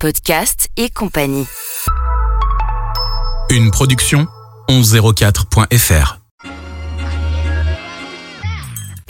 podcast et compagnie. Une production 1104.fr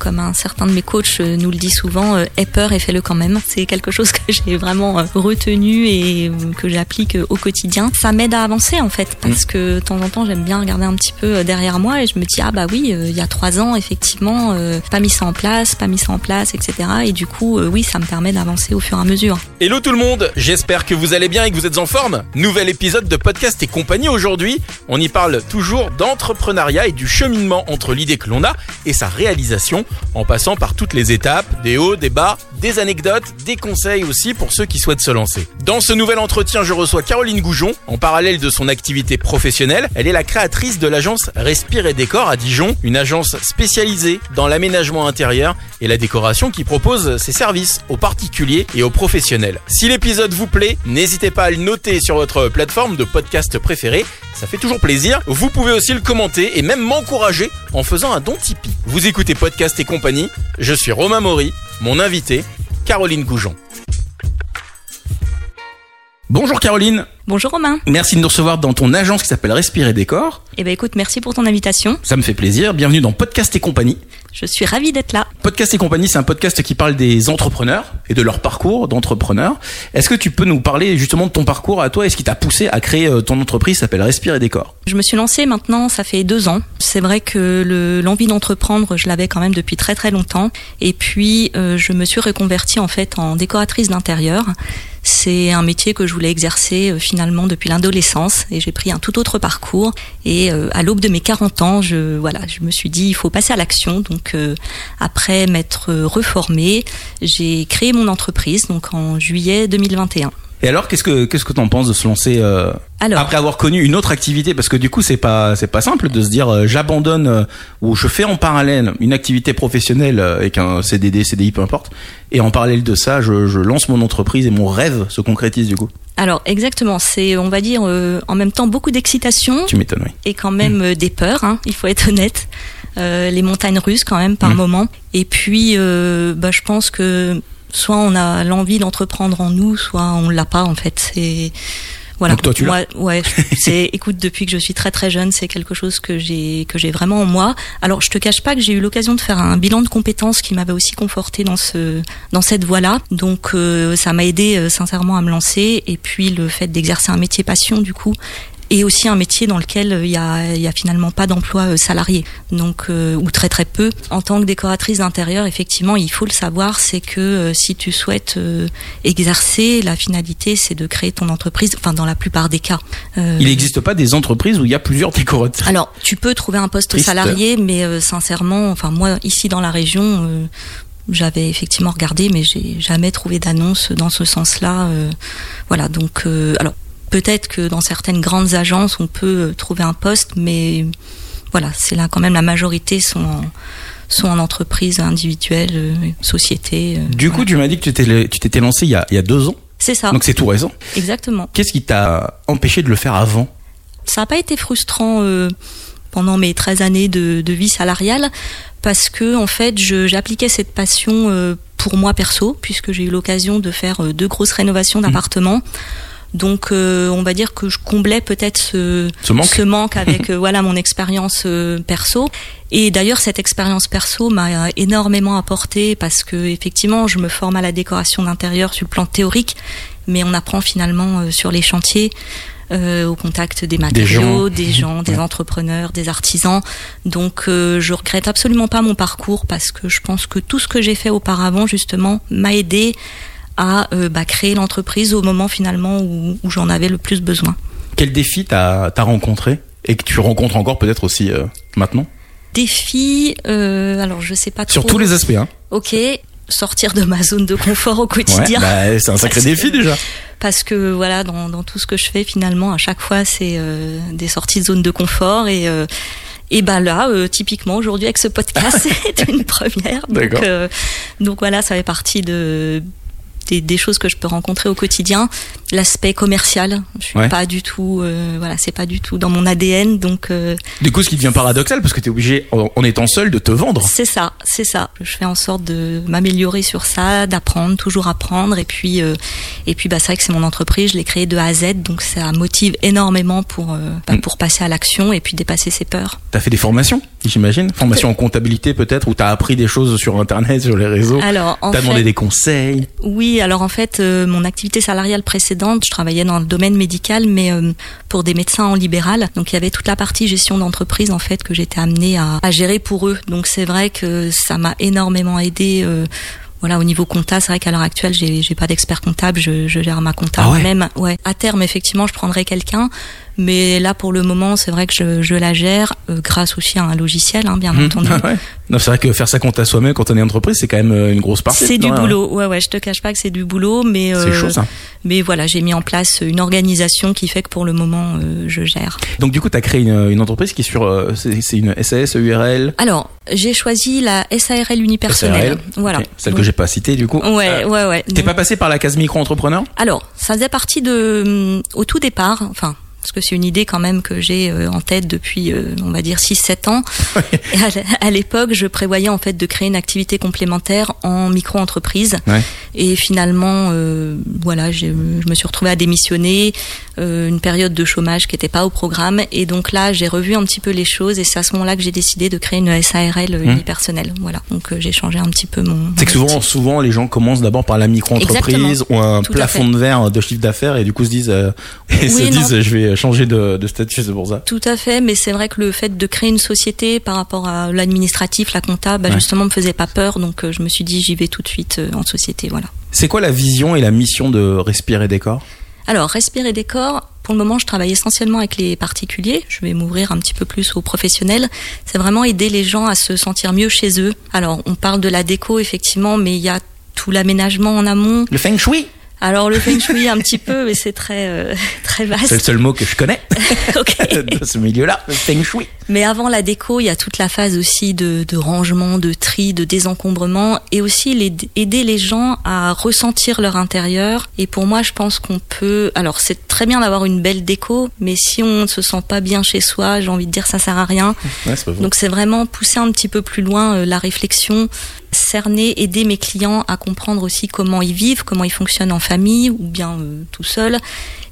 comme un certain de mes coachs euh, nous le dit souvent, euh, aie peur et fais-le quand même. C'est quelque chose que j'ai vraiment euh, retenu et que j'applique au quotidien. Ça m'aide à avancer en fait, parce que de temps en temps j'aime bien regarder un petit peu derrière moi et je me dis ah bah oui, il y a trois ans effectivement, pas mis ça en place, pas mis ça en place, etc. Et du coup oui, ça me permet d'avancer au fur et à mesure. Hello tout le monde, j'espère que vous allez bien et que vous êtes en forme. Nouvel épisode de podcast et compagnie aujourd'hui. On y parle toujours d'entrepreneuriat et du cheminement entre l'idée que l'on a et sa réalisation en passant par toutes les étapes, des hauts, des bas, des anecdotes, des conseils aussi pour ceux qui souhaitent se lancer. Dans ce nouvel entretien, je reçois Caroline Goujon. En parallèle de son activité professionnelle, elle est la créatrice de l'agence Respire et Décor à Dijon, une agence spécialisée dans l'aménagement intérieur et la décoration qui propose ses services aux particuliers et aux professionnels. Si l'épisode vous plaît, n'hésitez pas à le noter sur votre plateforme de podcast préférée, ça fait toujours plaisir. Vous pouvez aussi le commenter et même m'encourager en faisant un don Tipeee. Vous écoutez Podcast et compagnie, je suis Romain Maury, mon invité, Caroline Goujon. Bonjour Caroline. Bonjour Romain. Merci de nous recevoir dans ton agence qui s'appelle Respirer Décor. Eh ben écoute, merci pour ton invitation. Ça me fait plaisir. Bienvenue dans Podcast et compagnie. Je suis ravie d'être là. Podcast et compagnie, c'est un podcast qui parle des entrepreneurs et de leur parcours d'entrepreneurs. Est-ce que tu peux nous parler justement de ton parcours à toi et ce qui t'a poussé à créer euh, ton entreprise qui s'appelle Respirer Décor Je me suis lancée maintenant, ça fait deux ans. C'est vrai que l'envie d'entreprendre, je l'avais quand même depuis très très longtemps. Et puis, euh, je me suis reconvertie en fait en décoratrice d'intérieur. C'est un métier que je voulais exercer euh, finalement depuis l'adolescence et j'ai pris un tout autre parcours. Et euh, à l'aube de mes 40 ans, je, voilà, je me suis dit il faut passer à l'action. Donc euh, après m'être reformée, j'ai créé mon entreprise donc en juillet 2021. Et alors, qu'est-ce que qu'est-ce que t'en penses de se lancer euh, après avoir connu une autre activité? Parce que du coup, c'est pas c'est pas simple de se dire euh, j'abandonne euh, ou je fais en parallèle une activité professionnelle avec un CDD, CDI, peu importe, et en parallèle de ça, je, je lance mon entreprise et mon rêve se concrétise du coup. Alors exactement, c'est on va dire en même temps beaucoup d'excitation. Tu m'étonnes, oui. Et quand même des peurs, hein, il faut être honnête. les montagnes russes quand même par mmh. moment. Et puis, bah, je pense que soit on a l'envie d'entreprendre en nous, soit on l'a pas en fait. C'est voilà. Donc toi, tu moi, ouais, c'est écoute depuis que je suis très très jeune, c'est quelque chose que j'ai que j'ai vraiment en moi. Alors, je te cache pas que j'ai eu l'occasion de faire un bilan de compétences qui m'avait aussi conforté dans ce dans cette voie-là. Donc euh, ça m'a aidé euh, sincèrement à me lancer et puis le fait d'exercer un métier passion du coup et aussi un métier dans lequel euh, il y a, y a finalement pas d'emploi euh, salarié, donc euh, ou très très peu. En tant que décoratrice d'intérieur, effectivement, il faut le savoir, c'est que si tu souhaites exercer, la finalité, c'est de créer ton entreprise. Enfin, dans la plupart des cas. il n'existe pas des entreprises où il y a plusieurs décorateurs. Alors, tu peux trouver un poste salarié, mais sincèrement, enfin moi ici dans la région j'avais effectivement regardé, mais j'ai jamais trouvé d'annonce dans ce sens-là. voilà, donc alors Peut-être que dans certaines grandes agences, on peut trouver un poste, mais voilà, c'est là quand même la majorité sont en, sont en entreprise individuelle, euh, société. Euh, du coup, tu m'as dit que tu t'étais lancé il y, a, il y a deux ans. C'est ça. Donc c'est tout récent. Exactement. Qu'est-ce qui t'a empêché de le faire avant? Ça n'a pas été frustrant euh, pendant mes 13 années de, de, vie salariale parce que en fait, j'appliquais cette passion pour moi perso, puisque j'ai eu l'occasion de faire deux grosses rénovations mmh. Donc, euh, on va dire que je comblais peut-être ce, ce, manque. avec euh, voilà mon expérience euh, perso. Et d'ailleurs, cette expérience perso m'a énormément apporté parce que effectivement, je me forme à la décoration d'intérieur sur le plan théorique, mais on apprend finalement sur les chantiers. au contact des matériaux, des gens, des, entrepreneurs, des artisans. Donc je regrette absolument pas mon parcours parce que je pense que tout ce que j'ai fait auparavant justement m'a aidé à euh, bah, créer l'entreprise au moment finalement où, j'en avais le plus besoin. Quel défi t'as as rencontré et que tu rencontres encore peut-être aussi euh, maintenant? Défi, euh, alors je sais pas trop. Sur tous les aspects, hein. Ok, sortir de ma zone de confort au quotidien. Bah, c'est un sacré défi déjà. Parce que voilà, dans, dans, tout ce que je fais finalement, à chaque fois, c'est euh, des sorties de zone de confort et et ben là, typiquement aujourd'hui avec ce podcast, c'est une première. Donc, donc voilà, ça fait partie de des, choses que je peux rencontrer au quotidien. L'aspect commercial. Je suis Ouais. pas du tout, euh, voilà, c'est pas du tout dans mon ADN, donc euh, Du coup, ce qui devient paradoxal, parce que tu es obligé, en, en étant seul, de te vendre. c'est ça, c'est ça. Je fais en sorte de m'améliorer sur ça, d'apprendre, toujours apprendre, et puis euh, et puis bah c'est vrai que c'est mon entreprise, je l'ai créée de A à Z, donc ça motive énormément pour euh, bah, Mm. pour passer à l'action et puis dépasser ses peurs. T'as fait des formations, j'imagine? Formation en comptabilité peut-être, ou t'as appris des choses sur Internet, sur les réseaux Alors en T'as demandé des conseils Oui, alors en fait, euh, mon activité salariale précédente, je travaillais dans le domaine médical, mais euh, pour des médecins en libéral. Donc il y avait toute la partie gestion d'entreprise en fait que j'étais amenée à, à gérer pour eux. Donc c'est vrai que ça m'a énormément aidé. euh, voilà, au niveau compta, c'est vrai qu'à l'heure actuelle, j'ai, j'ai pas d'expert comptable, je, je gère ma compta Ah ouais moi-même. Ouais. À terme, effectivement, je prendrai quelqu'un, mais là, pour le moment, c'est vrai que je, je la gère euh, grâce aussi à un logiciel, hein, bien Hmm. entendu. Ah ouais. Non, c'est vrai que faire sa compte à soi-même quand on est entreprise, c'est quand même euh, une grosse partie. C'est du hein. boulot, ouais, ouais. Je te cache pas que c'est du boulot, mais C'est euh, chaud ça. mais voilà, j'ai mis en place une organisation qui fait que pour le moment, euh, je gère. Donc du coup, t'as créé une, une entreprise qui est sur, c'est une SAS, URL, Alors, j'ai choisi la SARL unipersonnelle. SARL, Voilà. celle que Donc, j'ai pas citée du coup. Ouais, ouais, ouais. T'es Donc, pas passé par la case micro-entrepreneur? Alors, ça faisait partie de, hum, au tout départ, enfin, parce que c'est une idée quand même que j'ai euh, en tête depuis, euh, on va dire, 6-7 ans. Et à l'époque, je prévoyais en fait de créer une activité complémentaire en micro-entreprise. Ouais. Et finalement, euh, voilà, je me suis retrouvée à démissionner, euh, une période de chômage qui n'était pas au programme. Et donc là, j'ai revu un petit peu les choses et c'est à ce moment-là que j'ai décidé de créer une SARL Mmh. unipersonnelle. Voilà, donc euh, j'ai changé un petit peu mon... C'est que souvent, souvent, les gens commencent d'abord par la micro-entreprise ou un Tout plafond de verre de chiffre d'affaires et du coup se disent, et se non. disent, je vais changer de, de statut, c'est pour ça. Tout à fait, mais c'est vrai que le fait de créer une société par rapport à l'administratif, la compta, bah, Ouais. justement me faisait pas peur, donc euh, je me suis dit j'y vais tout de suite euh, en société, voilà. C'est quoi la vision et la mission de Respirer Décor Alors, respirer décor, pour le moment, je travaille essentiellement avec les particuliers. Je vais m'ouvrir un petit peu plus aux professionnels. C'est vraiment aider les gens à se sentir mieux chez eux. Alors, on parle de la déco, effectivement, mais il y a tout l'aménagement en amont. Le Feng Shui? Alors, le feng shui, un petit peu, mais c'est très, euh, très C'est le vaste. seul mot que je connais Ok. de ce milieu-là, le Feng Shui. Mais avant la déco, il y a toute la phase aussi de, de rangement, de tri, de désencombrement et aussi les, aider les gens à ressentir leur intérieur. Et pour moi, je pense qu'on peut. Alors, c'est très bien d'avoir une belle déco, mais si on ne se sent pas bien chez soi, j'ai envie de dire ça sert à rien. Ouais. Donc, c'est vraiment pousser un petit peu plus loin euh, la réflexion, cerner, aider mes clients à comprendre aussi comment ils vivent, comment ils fonctionnent en famille ou bien euh, tout seul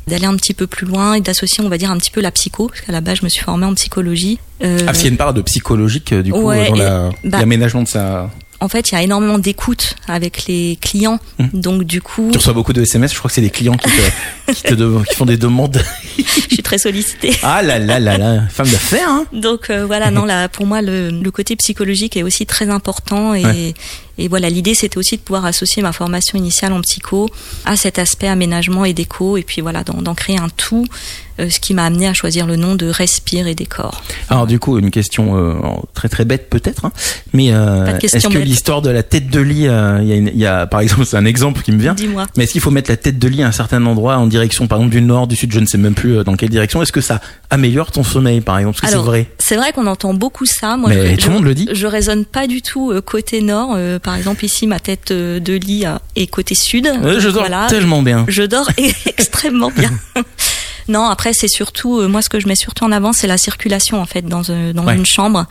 d'aller un petit peu plus loin et d'associer, on va dire, un petit peu la psycho, parce qu'à la base, je me suis formée en psychologie. Euh, Ah, parce qu'il y a une part de psychologique, euh, du coup, Ouais, dans la- bah- l'aménagement de sa... en fait, il y a énormément d'écoute avec les clients. Mhm. Donc, du coup, Tu reçois beaucoup de SMS, je crois que c'est des clients qui te, qui te de- qui font des demandes. je suis très sollicitée. Ah là là là là, femme d'affaires, hein Donc, euh, voilà, non, là, pour moi, le, le côté psychologique est aussi très important. Et, Ouais. et voilà, l'idée, c'était aussi de pouvoir associer ma formation initiale en psycho à cet aspect aménagement et déco. Et puis, voilà, d'en créer un tout, ce qui m'a amené à choisir le nom de Respire et Décor. Alors du coup, une question euh, très très bête peut-être, hein, mais euh, est-ce que l'histoire de la tête de lit, euh, il y, a une- il y a par exemple, c'est un exemple qui me vient, Dis-moi. mais est-ce qu'il faut mettre la tête de lit à un certain endroit en direction, par exemple du nord, du sud, je ne sais même plus euh, dans quelle direction, est-ce que ça améliore ton sommeil par exemple, parce que c'est vrai? C'est vrai qu'on entend beaucoup ça. Moi, Mais je, tout le monde le dit. Je raisonne pas du tout euh, côté nord. Euh, par exemple, ici, ma tête euh, de lit euh, est côté sud. Euh, Je dors Voilà. tellement bien. Je dors extrêmement bien. Non, après c'est surtout euh, moi ce que je mets surtout en avant, c'est la circulation en fait dans, euh, dans Ouais. une chambre.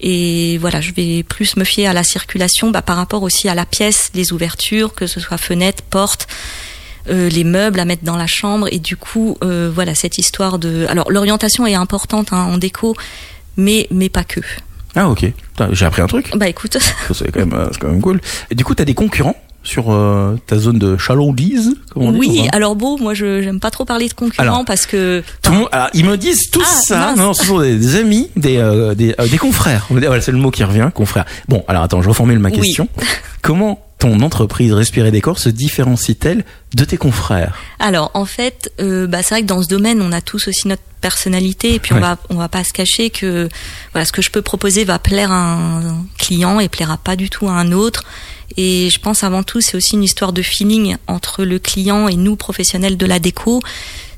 Et voilà, je vais plus me fier à la circulation bah, par rapport aussi à la pièce, les ouvertures, que ce soit fenêtre, porte. euh, les meubles à mettre dans la chambre et du coup euh, voilà cette histoire de alors l'orientation est importante hein, en déco mais mais pas que Ah ok, j'ai appris un truc, bah écoute c'est quand même, c'est quand même cool. Et du coup, t'as des concurrents? Sur euh, ta zone de chalandise, on oui alors bon moi je j'aime pas trop parler de concurrents Alors, parce que Tout le monde, alors, ils me disent tous Ah, ça. mince. Non, ce sont des, des amis, des, euh, des, euh, des confrères. Voilà, c'est le mot qui revient, confrères. Bon, alors attends, je reformule ma Oui. question. Comment ton entreprise Respirer Décor se différencie-t-elle de tes confrères? Alors en fait, euh, bah, c'est vrai que dans ce domaine, on a tous aussi notre personnalité et puis Ouais. on va on va pas se cacher que voilà ce que je peux proposer va plaire à un client et plaira pas du tout à un autre. Et je pense avant tout, c'est aussi une histoire de feeling entre le client et nous, professionnels de la déco.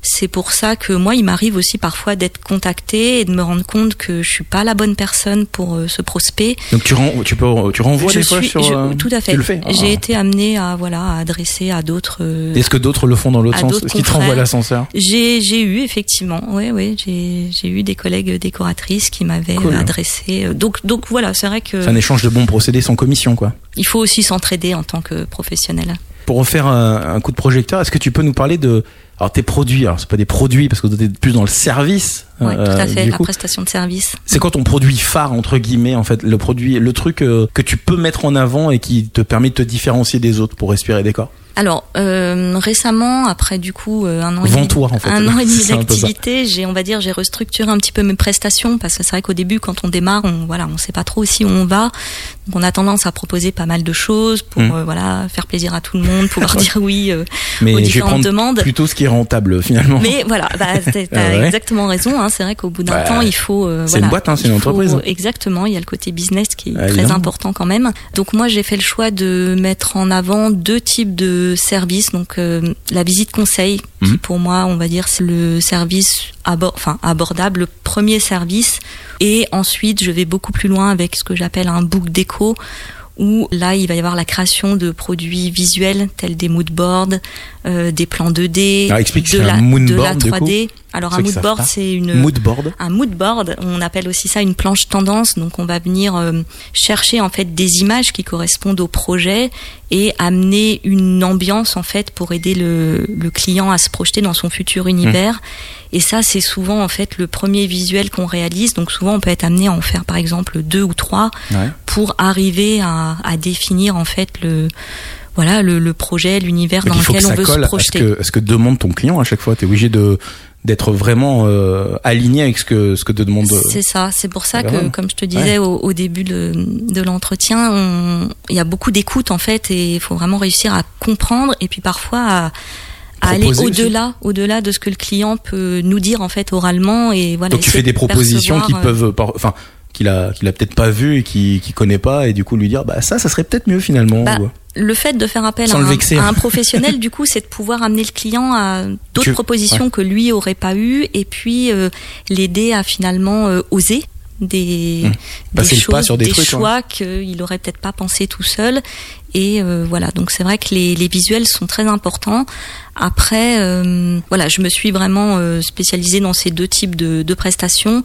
C'est pour ça que moi, il m'arrive aussi parfois d'être contacté et de me rendre compte que je suis pas la bonne personne pour euh, ce prospect. Donc tu, tu, peux, tu renvoies Je des fois sur... je- euh, tout à fait. J'ai Ah. été amenée à voilà à adresser à d'autres. euh, Est-ce que d'autres le font dans l'autre sens? Est-ce qu'ils te renvoient l'ascenseur? J'ai eu effectivement, ouais, j'ai eu des collègues décoratrices qui m'avaient Cool. adressé. Donc donc voilà, c'est vrai que C'est un échange de bons procédés sans commission, quoi. il faut aussi s'entraider en tant que professionnel. Pour refaire un, un coup de projecteur, est-ce que tu peux nous parler de alors tes produits Alors c'est pas des produits parce que tu es plus dans le service. Ouais, euh, tout à fait, la coup. prestation de service. C'est quoi ton produit phare entre guillemets en fait le produit le truc euh, que tu peux mettre en avant et qui te permet de te différencier des autres pour respirer des corps? Alors euh, récemment, après du coup euh, un an et demi, Vends-toi en fait. un an et demi d'activité, j'ai on va dire j'ai restructuré un petit peu mes prestations parce que c'est vrai qu'au début quand on démarre, on voilà, on sait pas trop aussi où on va. Donc on a tendance à proposer pas mal de choses pour Mm. euh, voilà, faire plaisir à tout le monde, pouvoir dire oui euh, aux Mais je vais différentes demandes. plutôt ce qui est rentable finalement. Mais voilà, bah, t'as Ah ouais. exactement raison. Hein, c'est vrai qu'au bout d'un Bah, temps, il faut. euh, c'est voilà, une boîte, hein, c'est une faut- entreprise. Exactement. Il y a le côté business qui est Ah, très évidemment. important quand même. Donc moi, j'ai fait le choix de mettre en avant deux types de services. Donc euh, la visite conseil, qui Mhm. pour moi, on va dire, c'est le service abor- enfin abordable, le premier service. Et ensuite, je vais beaucoup plus loin avec ce que j'appelle un book déco où là il va y avoir la création de produits visuels tels des moodboards, euh, des plans 2D, Alors, explique ce de un la, de la du coup. 3D. Alors un moodboard pas. c'est une Moodboard. un moodboard, on appelle aussi ça une planche tendance. Donc on va venir euh, chercher en fait des images qui correspondent au projet et amener une ambiance en fait pour aider le, le client à se projeter dans son futur univers. Et ça c'est souvent en fait le premier visuel qu'on réalise. Donc souvent on peut être amené à en faire par exemple deux ou trois Ouais. pour arriver à, à définir en fait le voilà le, le projet, l'univers dans que lequel on veut se projeter. que, à ce que demande ton client à chaque fois? Tu es obligé de d'être vraiment euh, aligné avec ce que ce que te demande. euh, C'est ça, c'est pour ça que, comme je te disais au, au début de, de l'entretien, il y a beaucoup d'écoute en fait, et il faut vraiment réussir à comprendre, et puis parfois à, à aller au-delà, au-delà de ce que le client peut nous dire en fait oralement, et voilà. Donc tu fais des de propositions qui euh, peuvent, enfin, qu'il a, qu'il a peut-être pas vu et qui, qui connaît pas, et du coup lui dire, bah ça, ça serait peut-être mieux finalement. Bah, ou- le fait de faire appel à un, à un professionnel, du coup, c'est de pouvoir amener le client à d'autres Tu- propositions que lui aurait pas eu, et puis euh, l'aider à finalement euh, oser des, Mmh. des Passer le choses, pas sur des trucs, ouais. choix qu'il aurait peut-être pas pensé tout seul. Et euh, voilà, donc c'est vrai que les, les visuels sont très importants. Après, euh, voilà, je me suis vraiment euh, spécialisée dans ces deux types de, de prestations.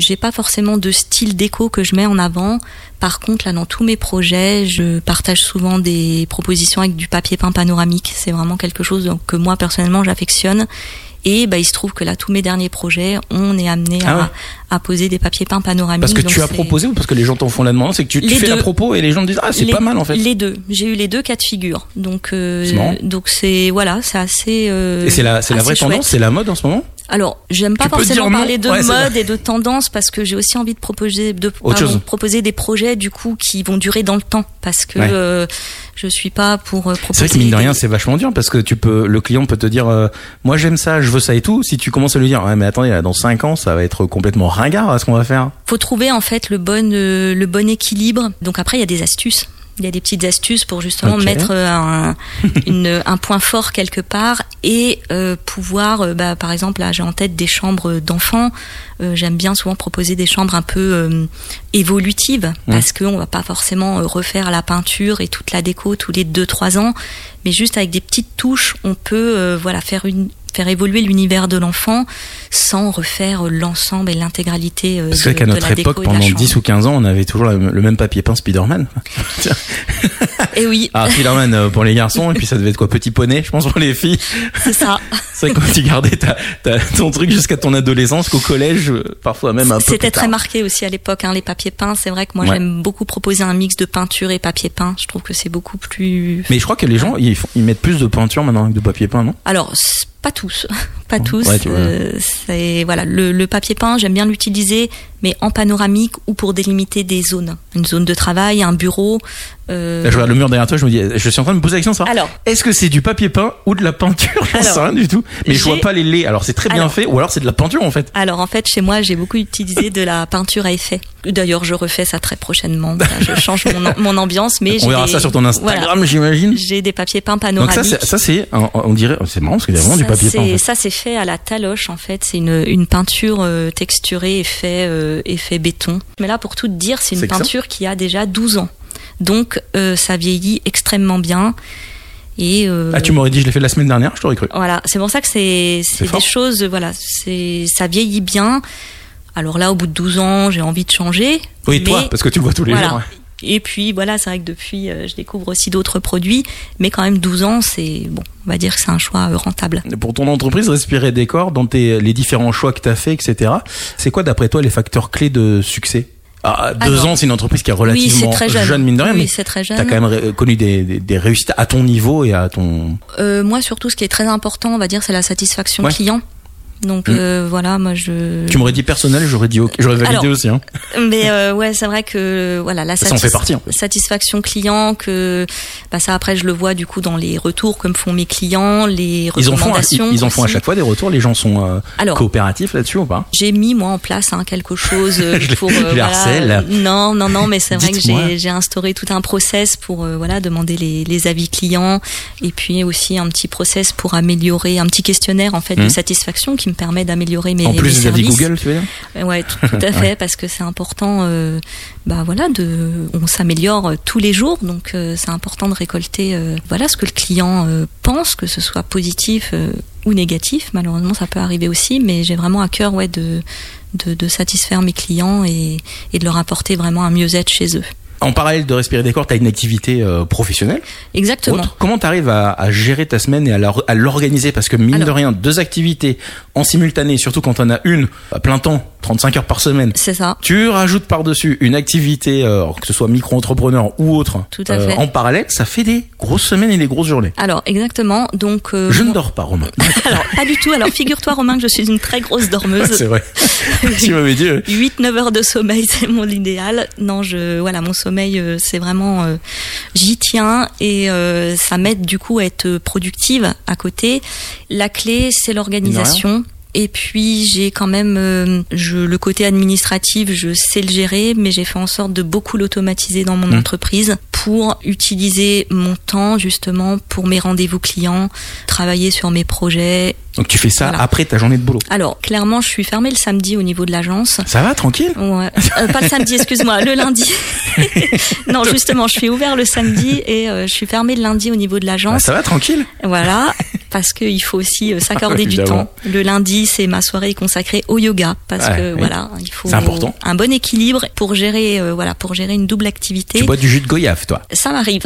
J'ai pas forcément de style déco que je mets en avant. Par contre, là, dans tous mes projets, je partage souvent des propositions avec du papier peint panoramique. C'est vraiment quelque chose que moi personnellement j'affectionne. Et bah, il se trouve que là, tous mes derniers projets, on est amené Ah à, ouais. à poser des papiers peints panoramiques. Parce que tu as proposé ou parce que les gens t'en font la demande, c'est que tu, tu fais la deux. propos et les gens te disent, ah c'est pas mal en fait. Les deux. J'ai eu les deux cas de figure. Donc, euh, donc c'est voilà, c'est assez. euh, Et c'est la, la vraie chouette. tendance, c'est la mode en ce moment? Alors, j'aime pas Tu forcément parler de Ouais, mode et de tendance parce que j'ai aussi envie de proposer de pardon, proposer des projets du coup qui vont durer dans le temps parce que Ouais. euh, je suis pas pour euh, proposer. C'est vrai que mine de rien, c'est vachement dur parce que tu peux, le client peut te dire, euh, moi j'aime ça, je veux ça et tout. Si tu commences à lui dire, ouais mais attendez, là, dans 5 ans, ça va être complètement ringard à ce qu'on va faire. faut trouver en fait le bon euh, le bon équilibre. Donc après il y a des astuces. Il y a des petites astuces pour justement mettre euh, un, une, un point fort quelque part et euh, pouvoir, euh, bah, par exemple, là j'ai en tête des chambres d'enfants. Euh, J'aime bien souvent proposer des chambres un peu euh, évolutives parce qu'on va pas forcément refaire la peinture et toute la déco tous les 2-3 ans, mais juste avec des petites touches, on peut voilà faire une faire évoluer l'univers de l'enfant sans refaire l'ensemble et l'intégralité euh, Parce de, que qu'à de notre la déco époque, la pendant chambre. 10 ou 15 ans, on avait toujours le même papier peint Spider-Man. Et oui, Ah, Spider-Man euh, pour les garçons, et puis ça devait être quoi Petit poney, je pense, pour les filles. c'est ça. C'est que quand tu gardais ta, ta- ton truc jusqu'à ton adolescence, qu'au collège, euh, parfois même un peu C'était plus très marqué aussi à l'époque, hein, les papiers peints. C'est vrai que moi Ouais. j'aime beaucoup proposer un mix de peinture et papier peint. Je trouve que c'est beaucoup plus. Mais je crois que les gens, ils, font- ils mettent plus de peinture maintenant avec de papier peint, non? Alors, pas tous, pas tous. Ouais. Euh, c'est voilà, le, le papier peint, j'aime bien l'utiliser, mais en panoramique ou pour délimiter des zones, une zone de travail, un bureau. euh, Là, je regarde le mur derrière toi, je me dis, je suis en train de me poser la question, ça. Alors, Est-ce que c'est du papier peint ou de la peinture J'en sais rien du tout. Mais je vois pas les laits. Alors c'est très bien fait, ou alors c'est de la peinture en fait. alors en fait, chez moi, j'ai beaucoup utilisé de la peinture à effet. D'ailleurs, je refais ça très prochainement. Je change mon, mon ambiance, mais On verra des- ça sur ton Instagram, voilà, j'imagine. j'ai des papiers peints panoramiques. ça, c'est- ça c'est, on- dirait, c'est marrant parce qu'il y a vraiment du papier peint. En fait. Ça, c'est fait à la taloche, en fait. C'est une, une peinture euh, texturée, effet, euh, effet béton. Mais là, pour tout te dire, c'est une ça peinture qui a déjà 12 ans. Donc, euh, ça vieillit extrêmement bien. Et euh, Ah, tu m'aurais dit, je l'ai fait la semaine dernière, je t'aurais cru. voilà, c'est pour ça que c'est C'est c'est fort. des choses, voilà, c'est ça vieillit bien. Alors là, au bout de 12 ans, j'ai envie de changer. Oui, mais- toi, parce que tu le vois tous les voilà. jours. ouais. Et puis voilà, c'est vrai que depuis, euh, je découvre aussi d'autres produits, mais quand même 12 ans, c'est bon, on va dire que c'est un choix euh, rentable. Pour ton entreprise, Respirer Décor, dans tes, les différents choix que tu as fait, etc., c'est quoi d'après toi les facteurs clés de succès? Ah, Deux Alors, ans, c'est une entreprise qui est Oui, relativement très jeune. mine de rien, oui, mais c'est très tu as jeune. quand même connu des, des, des réussites à ton niveau et à ton... Euh, moi, surtout, ce qui est très important, on va dire, c'est la satisfaction Ouais. client. Donc Mm. euh, voilà, moi je. Tu m'aurais dit personnel, j'aurais dit ok, j'aurais validé Alors, aussi. Hein. Mais euh, ouais, c'est vrai que voilà la Ça en fait partie, plus. satisfaction client que bah ça après je le vois du coup dans les retours que me font mes clients, les Ils en font, à- recommandations. ils, ils en font à chaque fois des retours. Les gens sont euh, Alors, coopératifs là-dessus ou pas? j'ai mis moi en place hein, quelque chose euh, Je pour je les voilà, harcèle. euh, non non non mais c'est vrai que j'ai instauré tout un process pour euh, voilà demander les, les avis clients et puis aussi un petit process pour améliorer un petit questionnaire en fait de satisfaction qui me permet d'améliorer mes, En plus services. Google, tu veux dire Euh, Ouais, tout, tout à fait, parce que c'est important. euh, bah voilà, de, on s'améliore euh, tous les jours, donc euh, c'est important de récolter, euh, voilà, ce que le client pense, que ce soit positif ou négatif. Malheureusement, ça peut arriver aussi, mais j'ai vraiment à cœur, ouais, de de, de satisfaire mes clients et, et de leur apporter vraiment un mieux-être chez eux. En parallèle de Respirer Décor, tu as une activité euh, professionnelle Exactement. autre. Comment tu arrives à, à gérer ta semaine et à l'organiser? Parce que mine Alors. de rien, deux activités en simultané, surtout quand on a une à plein temps, 35 heures par semaine. C'est ça. Tu rajoutes par-dessus une activité, euh, que ce soit micro-entrepreneur ou autre, euh, Tout à fait. en parallèle, ça fait des grosses semaines et des grosses journées. Alors exactement. Donc euh, Je ne dors pas, Romain. alors pas du tout. Alors figure-toi Romain que je suis une très grosse dormeuse. C'est vrai. tu m'avais dit. euh, 8-9 heures de sommeil, c'est mon idéal. Non, je, voilà, mon sommeil, euh, c'est vraiment, euh, j'y tiens et euh, ça m'aide du coup à être productive à côté. La clé, c'est l'organisation. Et puis j'ai quand même euh, je, le côté administratif, je sais le gérer, mais j'ai fait en sorte de beaucoup l'automatiser dans mon Mmh. entreprise pour utiliser mon temps justement pour mes rendez-vous clients, travailler sur mes projets. Donc tu fais ça Voilà. après ta journée de boulot. Alors clairement, je suis fermée le samedi au niveau de l'agence. Ça va, tranquille? Ouais. Euh, pas le samedi, excuse-moi, le lundi. non, justement, je suis ouvert le samedi et euh, je suis fermée le lundi au niveau de Bah, l'agence. Ça va, tranquille Voilà, parce qu'il faut aussi euh, s'accorder du temps. Le lundi, c'est ma soirée consacrée au yoga parce Ouais, que oui. voilà, il faut C'est important. un bon équilibre pour gérer euh, voilà, pour gérer une double activité. Tu bois du jus de goyave, toi. Ça m'arrive.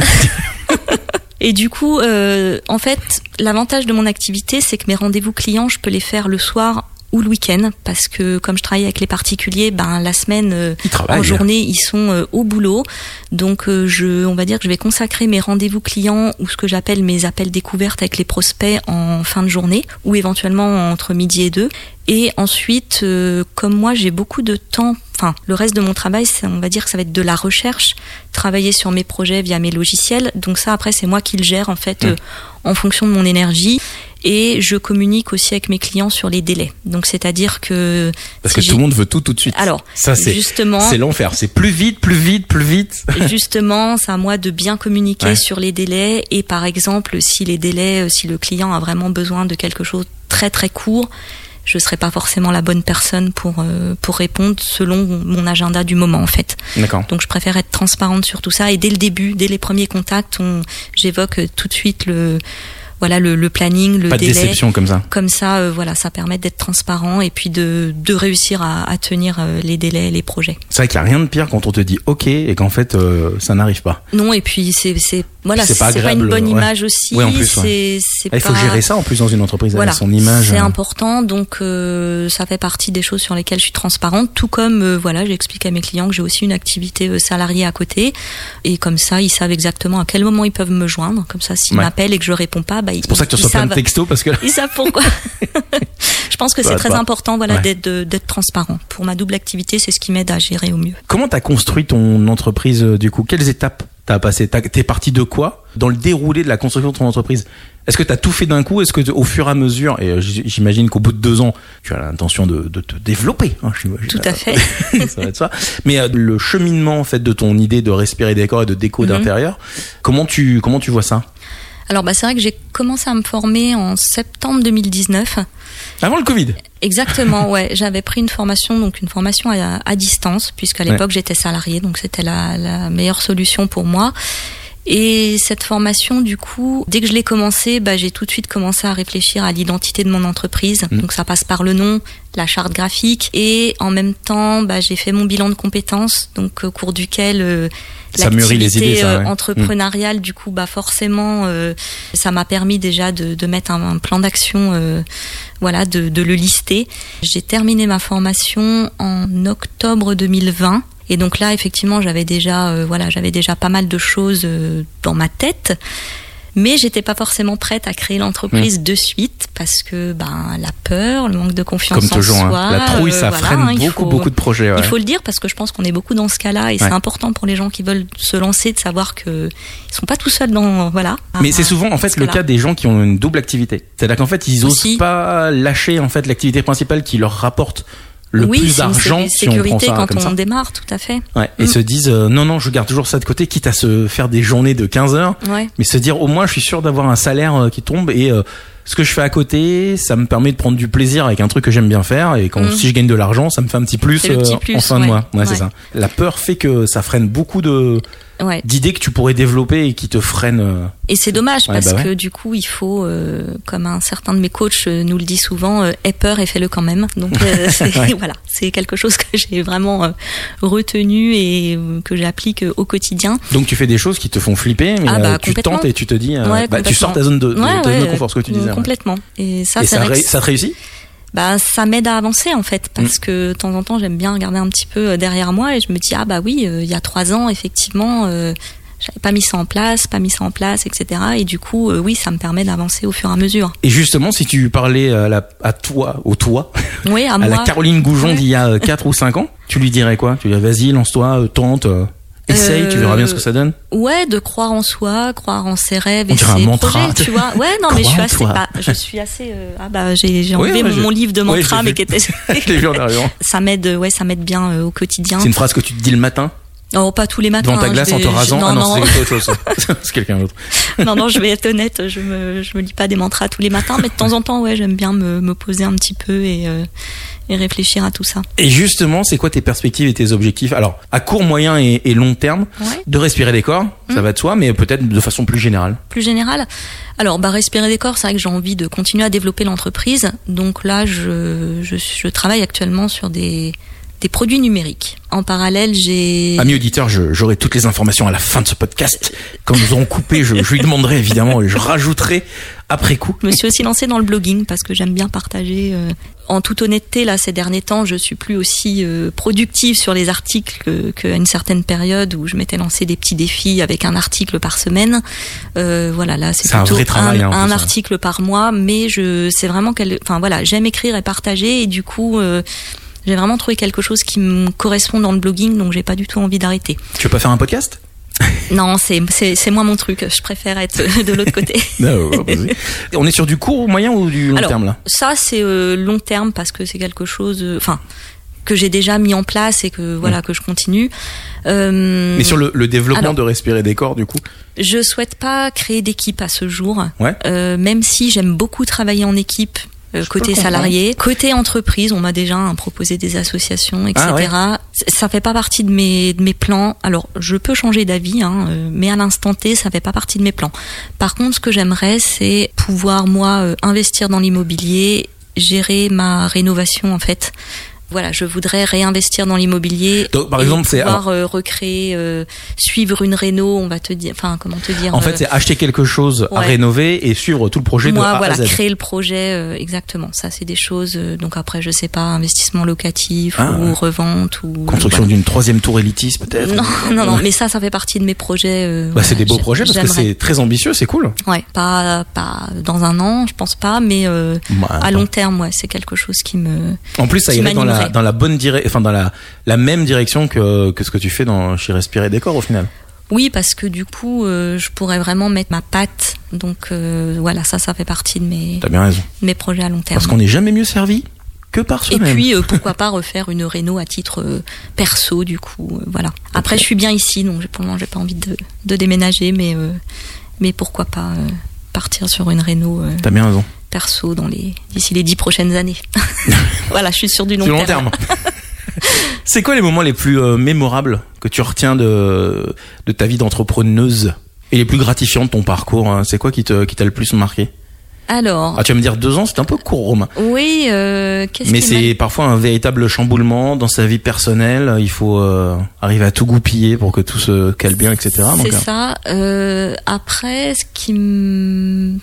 Et du coup, euh, en fait, l'avantage de mon activité, c'est que mes rendez-vous clients, je peux les faire le soir ou le week-end, parce que comme je travaille avec les particuliers, ben la semaine, euh, en journée, ils sont euh, au boulot. Donc, euh, je, on va dire que je vais consacrer mes rendez-vous clients ou ce que j'appelle mes appels découvertes avec les prospects en fin de journée, ou éventuellement entre midi et deux. Et ensuite, euh, comme moi, j'ai beaucoup de temps. Enfin, le reste de mon travail, on va dire que ça va être de la recherche, travailler sur mes projets via mes logiciels. Donc ça, après, c'est moi qui le gère en fait Mmh. euh, en fonction de mon énergie. Et je communique aussi avec mes clients sur les délais. Donc c'est-à-dire que Parce si que tout le monde veut tout tout de suite. alors ça c'est justement, c'est l'enfer. C'est plus vite, plus vite, plus vite. justement, c'est à moi de bien communiquer Ouais. sur les délais. Et par exemple, si les délais, euh, si le client a vraiment besoin de quelque chose très très court, je serai pas forcément la bonne personne pour euh, pour répondre selon mon agenda du moment en fait. D'accord. Donc je préfère être transparente sur tout ça et dès le début, dès les premiers contacts, on j'évoque tout de suite le voilà le, le planning, le Pas de délai. déception comme ça. Comme ça, euh, voilà, ça permet d'être transparent et puis de, de réussir à, à tenir euh, les délais, les projets. C'est vrai qu'il n'y a rien de pire quand on te dit OK et qu'en fait euh, ça n'arrive pas. Non, et puis c'est c'est voilà, C'est pas pas, une bonne ouais. image aussi. Ouais, en plus, Ah, Il faut pas- gérer ça en plus dans une entreprise. Voilà, son image. c'est important. Donc euh, ça fait partie des choses sur lesquelles je suis transparente. Tout comme euh, voilà, j'explique à mes clients que j'ai aussi une activité salariée à côté, et comme ça, ils savent exactement à quel moment ils peuvent me joindre. Comme ça, s'ils m'appellent et que je réponds pas, bah, C'est pour ça que tu reçois plein de textos parce que Ils savent pourquoi. Je pense que c'est très pas. important, voilà, Ouais. d'être transparent. Pour ma double activité, c'est ce qui m'aide à gérer au mieux. Comment t'as construit ton entreprise euh, du coup? Quelles étapes t'as passé T'es parti de quoi dans le déroulé de la construction de ton entreprise? Est-ce que t'as tout fait d'un coup? Est-ce que au fur et à mesure, et euh, j'imagine qu'au bout de deux ans, tu as l'intention de, de te développer hein. Tout à fait. ça va être ça. Mais euh, le cheminement en fait de ton idée de respirer décor et de déco Mhm. d'intérieur, comment tu comment tu vois ça? Alors, bah, c'est vrai que j'ai commencé à me former en septembre 2019. Avant le Covid? Exactement, ouais. J'avais pris une formation, donc une formation à, à distance, puisqu'à Ouais. l'époque j'étais salariée, donc c'était la, la meilleure solution pour moi. Et cette formation, du coup, dès que je l'ai commencée, bah, j'ai tout de suite commencé à réfléchir à l'identité de mon entreprise. Mm. Donc ça passe par le nom, la charte graphique, et en même temps, bah, j'ai fait mon bilan de compétences, donc au cours duquel euh, Ça mûrit les l'activité, euh, ouais. Mm. entrepreneuriale, du coup, bah forcément, euh, ça m'a permis déjà de, de mettre un, un plan d'action, euh, voilà, de, de le lister. J'ai terminé ma formation en octobre 2020. Et donc là, effectivement, j'avais déjà, euh, voilà, j'avais déjà pas mal de choses euh, dans ma tête, mais j'étais pas forcément prête à créer l'entreprise de suite parce que ben la peur, le manque de confiance Comme en toujours, hein. soi, la trouille, euh, ça voilà, freine hein, beaucoup faut- beaucoup de projets. ouais. il faut le dire parce que je pense qu'on est beaucoup dans ce cas-là et Ouais. c'est important pour les gens qui veulent se lancer de savoir que ils sont pas tout seuls dans voilà. Mais c'est souvent en fait le cas des gens qui ont une double activité. C'est-à-dire qu'en fait ils osent Aussi. pas lâcher en fait l'activité principale qui leur rapporte le oui, plus d'argent si on prend ça quand comme on ça. démarre, tout à fait. Ouais, et Mm. se disent euh, non non je garde toujours ça de côté quitte à se faire des journées de 15 heures Ouais. mais se dire au moins je suis sûr d'avoir un salaire euh, qui tombe et euh, ce que je fais à côté ça me permet de prendre du plaisir avec un truc que j'aime bien faire et quand Mm. si je gagne de l'argent ça me fait un petit plus, petit euh, plus, en fin de mois. Ouais, c'est ça. La peur fait que ça freine beaucoup de Ouais. d'idées que tu pourrais développer et qui te freinent euh, Et c'est dommage parce bah que du coup, il faut, euh, comme un certain de mes coachs euh, nous le dit souvent, euh, aie peur et fais-le quand même. Donc euh, voilà, c'est quelque chose que j'ai vraiment retenu et que j'applique au quotidien. donc tu fais des choses qui te font flipper mais Ah bah, tu tentes et tu te dis bah, tu sors ta zone de, ta zone de confort ce que tu disais. Ouais. Complètement. Et ça, et ça, ré- ça te réussit? Bah ça m'aide à avancer en fait Mm. parce que de temps en temps j'aime bien regarder un petit peu euh, derrière moi et je me dis ah bah oui euh, il y a trois ans effectivement euh, j'avais pas mis ça en place pas mis ça en place etc et du coup euh, oui ça me permet d'avancer au fur et à mesure. Et justement, si tu parlais à, la, à toi, au toi, oui à, à moi. La Caroline Goujon d'il y a 4 ou 5 ans, tu lui dirais quoi? Tu lui dirais vas-y, lance-toi, euh, euh, essaye, tu verras bien ce que ça donne. ouais de croire en soi croire en ses rêves On et dirait un ses mantra. projets tu vois ouais non mais je suis assez bah, je suis assez euh, ah bah j'ai enlevé ouais, mon, je- livre de mantra mais qui était Je l'ai vu en arrivant. ça m'aide ouais ça m'aide bien euh, au quotidien C'est une phrase que tu te dis le matin oh pas tous les matins devant ta hein, glace en te je- rasant. non, ah non, non. c'est autre chose. c'est quelqu'un d'autre. non, non, je vais être honnête, je me, je me lis pas des mantras tous les matins, mais de temps en temps, ouais, j'aime bien me, me poser un petit peu et, euh, et réfléchir à tout ça. Et justement, c'est quoi tes perspectives et tes objectifs? Alors, à court, moyen et, et long terme, Ouais. de respirer des corps, ça Mm. va de soi, mais peut-être de façon plus générale. Plus général. Alors, bah, respirer des corps, c'est vrai que j'ai envie de continuer à développer l'entreprise. Donc là, je, je, je travaille actuellement sur des, des produits numériques. En parallèle, j'ai. Amis auditeurs, j'aurai toutes les informations à la fin de ce podcast. Quand nous aurons coupé, je, je lui demanderai évidemment et je rajouterai après coup. Je me suis aussi lancée dans le blogging parce que j'aime bien partager. euh, En toute honnêteté, là, ces derniers temps, je suis plus aussi euh, productive sur les articles qu'à une certaine période où je m'étais lancé des petits défis avec un article par semaine. Euh, voilà, là, c'est un plutôt vrai travail, hein, en un plus, hein. article par mois, mais je, c'est vraiment enfin voilà, j'aime écrire et partager et du coup. J'ai vraiment trouvé quelque chose qui me correspond dans le blogging, donc j'ai pas du tout envie d'arrêter. Tu veux pas faire un podcast? Non, c'est moins mon truc. Je préfère être de l'autre côté. Non, vas-y. On est sur du court, moyen ou du long Alors, terme là? Ça, c'est euh, long terme parce que c'est quelque chose, euh, enfin, que j'ai déjà mis en place et que voilà que je continue. Euh, Mais sur le, le développement alors- de respirer des corps, du coup? je souhaite pas créer d'équipe à ce jour, Ouais. Euh, même si j'aime beaucoup travailler en équipe. Euh, côté salarié, côté entreprise, on m'a déjà hein, proposé des associations, etc. Ah ouais. Ça fait pas partie de mes de mes plans. Alors, je peux changer d'avis, hein, euh, mais à l'instant T, ça fait pas partie de mes plans. Par contre, ce que j'aimerais, c'est pouvoir moi euh, investir dans l'immobilier, gérer ma rénovation en fait. Voilà, je voudrais réinvestir dans l'immobilier. Donc, par exemple, c'est pouvoir euh, recréer, euh, suivre une réno, on va te dire, enfin comment te dire. en euh, fait c'est acheter quelque chose à rénover et suivre tout le projet de moi, A voilà, à Z. créer le projet, euh, exactement. Ça, c'est des choses. euh, donc après, je sais pas, investissement locatif Ah, ou ouais. revente ou Construction d'une troisième tour élitiste peut-être. Non, non, non. Mais ça, ça fait partie de mes projets. euh, Bah, c'est des beaux projets parce que c'est très ambitieux, c'est cool. Ouais, pas pas dans un an, je pense pas, mais euh, Bah, à long terme, ouais, c'est quelque chose qui me. En plus, ça irait dans la, dans la bonne direction, enfin dans la, la même direction que, que ce que tu fais dans chez Respirer Décor au final. Oui, parce que du coup, euh, je pourrais vraiment mettre ma patte. Donc euh, voilà, ça, ça fait partie de mes bien raison. de mes projets à long terme. Parce qu'on n'est jamais mieux servi que par Et soi-même. puis euh, pourquoi pas refaire une réno à titre perso du coup voilà. Après je suis bien ici donc pour le moment j'ai pas envie de, de déménager mais mais pourquoi pas partir sur une réno T'as bien raison. Perso dans les d'ici les dix prochaines années. voilà, je suis sur du long, long terme. terme. c'est quoi les moments les plus euh, mémorables que tu retiens de, de ta vie d'entrepreneuse et les plus gratifiants de ton parcours hein? C'est quoi qui te qui t'a le plus marqué? Alors, Ah, tu vas me dire deux ans, c'est un peu court, Romain. oui, euh, qu'est-ce Mais c'est parfois un véritable chamboulement dans sa vie personnelle. Il faut euh, arriver à tout goupiller pour que tout se cale bien, etc. C'est euh, ça. Euh, après, ce qui me...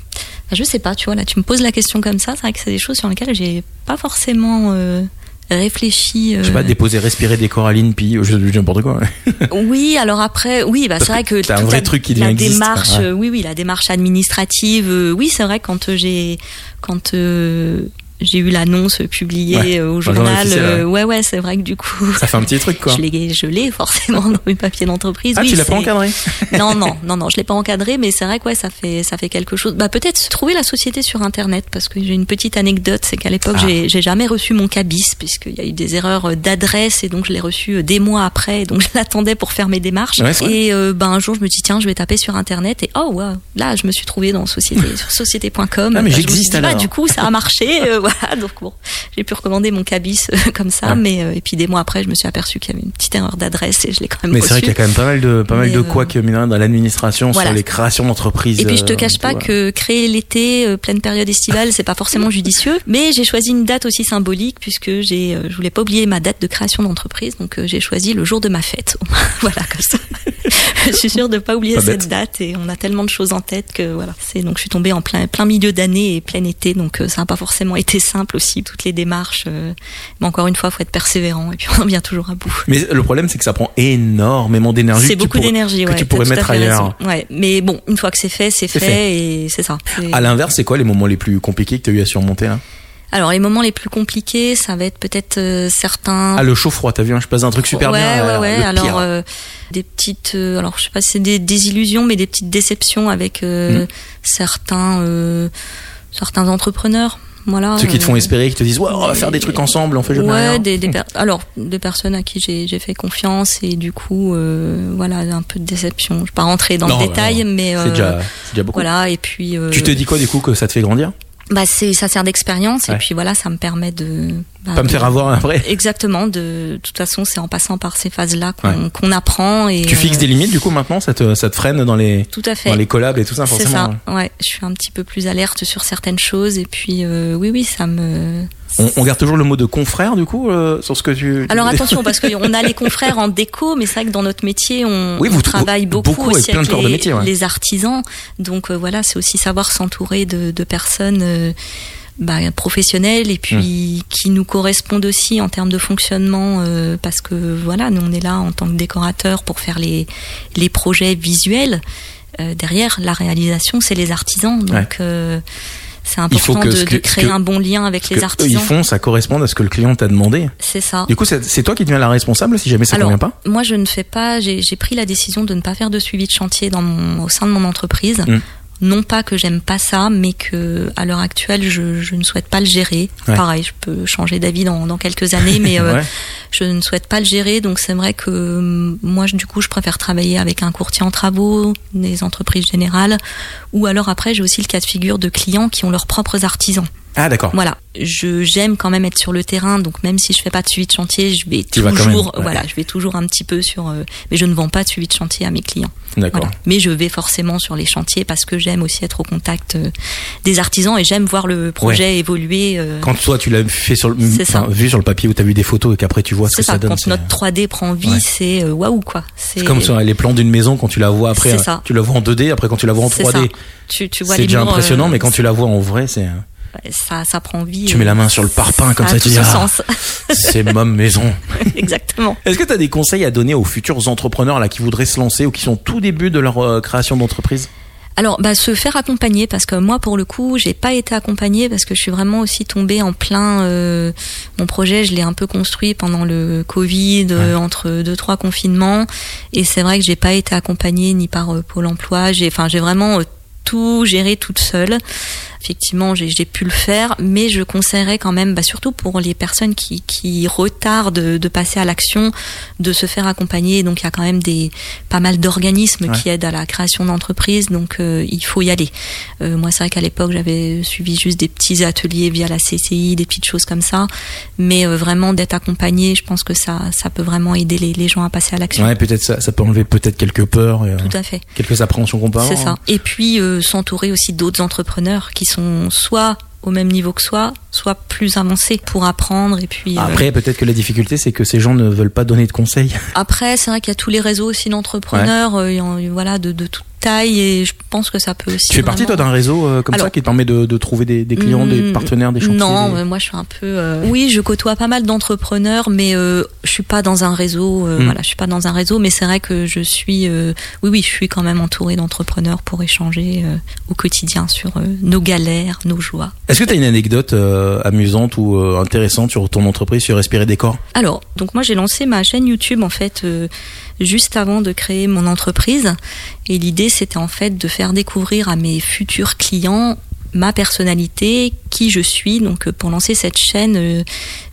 Enfin, je sais pas, tu vois, là, tu me poses la question comme ça. C'est vrai que c'est des choses sur lesquelles j'ai pas forcément euh, réfléchi. je sais pas, euh, déposer, respirer des corallines, puis je n'importe quoi. Oui, alors après, oui, bah, c'est vrai que t'as un vrai la, truc qui la démarche, ouais. euh, oui, oui, la démarche administrative, euh, oui, c'est vrai quand euh, j'ai quand euh, j'ai eu l'annonce publiée Ouais, euh, au journal euh, ouais, ouais, c'est vrai que du coup, Ça fait un petit truc, quoi. je l'ai, je l'ai forcément dans mes papiers d'entreprise. Ah, oui, tu l'as pas encadré? Non, non, non, non, je l'ai pas encadré, mais c'est vrai que ouais, ça fait, ça fait quelque chose. Bah peut-être trouver la société sur internet, parce que j'ai une petite anecdote, c'est qu'à l'époque Ah. j'ai, jamais reçu mon cabis, puisqu'il y a eu des erreurs d'adresse et donc je l'ai reçu euh, des mois après, donc je l'attendais pour faire mes démarches. Ouais, et euh, ben un jour je me dis tiens, je vais taper sur internet et oh wow, là je me suis trouvée dans société, sur société.com. Ah, mais Bah, j'existe dit, bah, alors. du coup ça a marché, euh, voilà, donc bon, j'ai pu recommander mon cabis euh, comme ça, mais euh, et puis des mois après je me suis aperçue qu'il y avait une petite erreur d'adresse et je l'ai quand même Mais c'est vrai qu'il y a quand même pas mal de, pas mal Mais, de euh, couacs mine de rien, dans l'administration voilà. sur les créations d'entreprises. Et puis je te euh, cache pas que créer l'été, euh, pleine période estivale, c'est pas forcément judicieux. Mais j'ai choisi une date aussi symbolique puisque j'ai, euh, je voulais pas oublier ma date de création d'entreprise, donc euh, j'ai choisi le jour de ma fête. voilà comme ça. je suis sûre de pas oublier Pas cette bête. date et on a tellement de choses en tête que voilà. C'est donc je suis tombée en plein plein milieu d'année et plein été, donc euh, ça n'a pas forcément été simple aussi toutes les démarches. euh, mais encore une fois, faut être persévérant et puis on en vient toujours à bout. Mais le problème, c'est que ça prend énormément d'énergie. C'est que tu beaucoup d'énergie, que ouais. tu t'as pourrais mettre ailleurs. Ouais, mais bon, une fois que c'est fait, c'est fait, fait. et c'est ça. À l'inverse, c'est quoi les moments les plus compliqués que tu as eu à surmonter là? Alors les moments les plus compliqués, ça va être peut-être euh, certains. Ah, le chaud-froid, t'as vu, hein, je passe un truc super ouais, bien. ouais, euh, ouais. le Alors pire. euh, des petites, euh, alors je sais pas, si c'est des désillusions, mais des petites déceptions avec Mhm. certains, certains entrepreneurs. Voilà. Ceux qui te font euh, espérer, qui te disent, ouais, on va faire des trucs ensemble, on fait jamais Ouais, rien. des, des per- alors des personnes à qui j'ai fait confiance et du coup, euh, voilà, un peu de déception. Je vais pas rentrer dans Non, le bah, détail, mais C'est euh, déjà, beaucoup. voilà. Et puis. Tu te dis quoi du coup que ça te fait grandir? Bah c'est ça sert d'expérience Ouais. et puis voilà, ça me permet de. bah, Pas me faire avoir après. Exactement. De, de toute façon, c'est en passant par ces phases-là qu'on Ouais. qu'on apprend et. Tu fixes euh, des limites du coup maintenant, ça te, ça te freine dans les, Tout à fait. dans les collabs et tout ça C'est forcément. ça. Ouais, je suis un petit peu plus alerte sur certaines choses et puis euh, oui, oui, ça me. On, on garde toujours le mot de confrère du coup euh, sur ce que tu. Alors attention parce qu'on a les confrères en déco, mais c'est vrai que dans notre métier, on, Oui, on vous- travaille beaucoup beaucoup, avec aussi plein de corps de les, métier, ouais. les artisans. Donc euh, voilà, c'est aussi savoir s'entourer de, de personnes. Euh, bah, professionnelles et puis Hmm. qui nous correspondent aussi en termes de fonctionnement euh, parce que voilà nous on est là en tant que décorateur pour faire les les projets visuels Euh, derrière la réalisation c'est les artisans donc Ouais. euh, c'est important que de, ce que- de créer que- un bon lien avec les eux, artisans ils font, ça correspond à ce que le client t'a demandé. c'est ça Du coup, c'est toi qui deviens la responsable si jamais ça Alors, convient pas. moi, je ne fais pas. J'ai pris la décision de ne pas faire de suivi de chantier dans mon, au sein de mon entreprise. Mm. Non pas que j'aime pas ça, mais que à l'heure actuelle, je, je ne souhaite pas le gérer. Ouais. Pareil, je peux changer d'avis dans, dans quelques années, mais euh, Ouais. je ne souhaite pas le gérer. Donc c'est vrai que euh, moi, je- du coup, je préfère travailler avec un courtier en travaux, des entreprises générales, ou alors après, j'ai aussi le cas de figure de clients qui ont leurs propres artisans. Ah d'accord. Voilà, je j'aime quand même être sur le terrain, donc même si je fais pas de suivi de chantier, je vais Tu toujours, même, ouais. voilà, je vais toujours un petit peu sur, euh, mais je ne vends pas de suivi de chantier à mes clients. D'accord. Voilà. Mais je vais forcément sur les chantiers parce que j'aime aussi être au contact euh, des artisans et j'aime voir le projet évoluer. euh, Quand toi tu l'as fait sur le, enfin, vu sur le papier où tu as vu des photos et qu'après tu vois ce que ça, ça, donne. quand notre 3D prend vie, Ouais. c'est euh, waouh quoi. C'est comme sur les plans d'une maison quand tu la vois après, ça. tu la vois en 2D, après quand tu la vois en C'est 3D, ça. Tu, tu vois c'est déjà impressionnant, mais quand tu la vois en vrai, c'est ça, ça prend vie. tu mets la main sur le parpaing comme a ça, tu dis ah, c'est ma maison. Exactement. Est-ce que tu as des conseils à donner aux futurs entrepreneurs là qui voudraient se lancer ou qui sont au tout début de leur euh, création d'entreprise? Alors, bah, se faire accompagner parce que moi, pour le coup, j'ai pas été accompagnée parce que je suis vraiment aussi tombée en plein. euh, mon projet, je l'ai un peu construit pendant le Covid, euh, entre deux trois confinements, et c'est vrai que j'ai pas été accompagnée ni par euh, Pôle Emploi. J'ai, enfin, j'ai vraiment euh, tout géré toute seule. Effectivement, j'ai j'ai pu le faire, mais je conseillerais quand même, bah, surtout pour les personnes qui, qui retardent de, de passer à l'action, de se faire accompagner. Donc il y a quand même des pas mal d'organismes Ouais. qui aident à la création d'entreprises, donc euh, il faut y aller. Euh, moi, c'est vrai qu'à l'époque, j'avais suivi juste des petits ateliers via la CCI, des petites choses comme ça, mais euh, vraiment d'être accompagné, je pense que ça, ça peut vraiment aider les, les gens à passer à l'action. Ouais, peut-être ça, ça peut enlever peut-être quelques peurs, et, Tout à fait. quelques appréhensions qu'on peut avoir. C'est ça. Et puis s'entourer aussi d'autres entrepreneurs qui sont soit au même niveau que soi, soit plus avancés pour apprendre. Et puis euh, Après, peut-être que la difficulté, c'est que ces gens ne veulent pas donner de conseils. après, c'est vrai qu'il y a tous les réseaux aussi d'entrepreneurs, euh, voilà, de, de toute taille, et je pense que ça peut aussi. Tu fais partie, toi, d'un réseau euh, comme ça qui te permet de, de trouver des, des clients, des Hmm, partenaires, des chantiers Non, des- moi je suis un peu. euh, Oui, je côtoie pas mal d'entrepreneurs, mais euh, je suis pas dans un réseau. euh, Mm. Voilà, je suis pas dans un réseau, mais c'est vrai que je suis. euh, Oui, oui, je suis quand même entourée d'entrepreneurs pour échanger euh, au quotidien sur euh, nos galères, nos joies. Est-ce que tu as une anecdote euh, amusante ou euh, intéressante sur ton entreprise, sur Respirer Décor? Alors, donc moi j'ai lancé ma chaîne YouTube en fait euh, juste avant de créer mon entreprise. Et l'idée c'était en fait de faire découvrir à mes futurs clients ma personnalité, qui je suis. Donc euh, pour lancer cette chaîne, euh,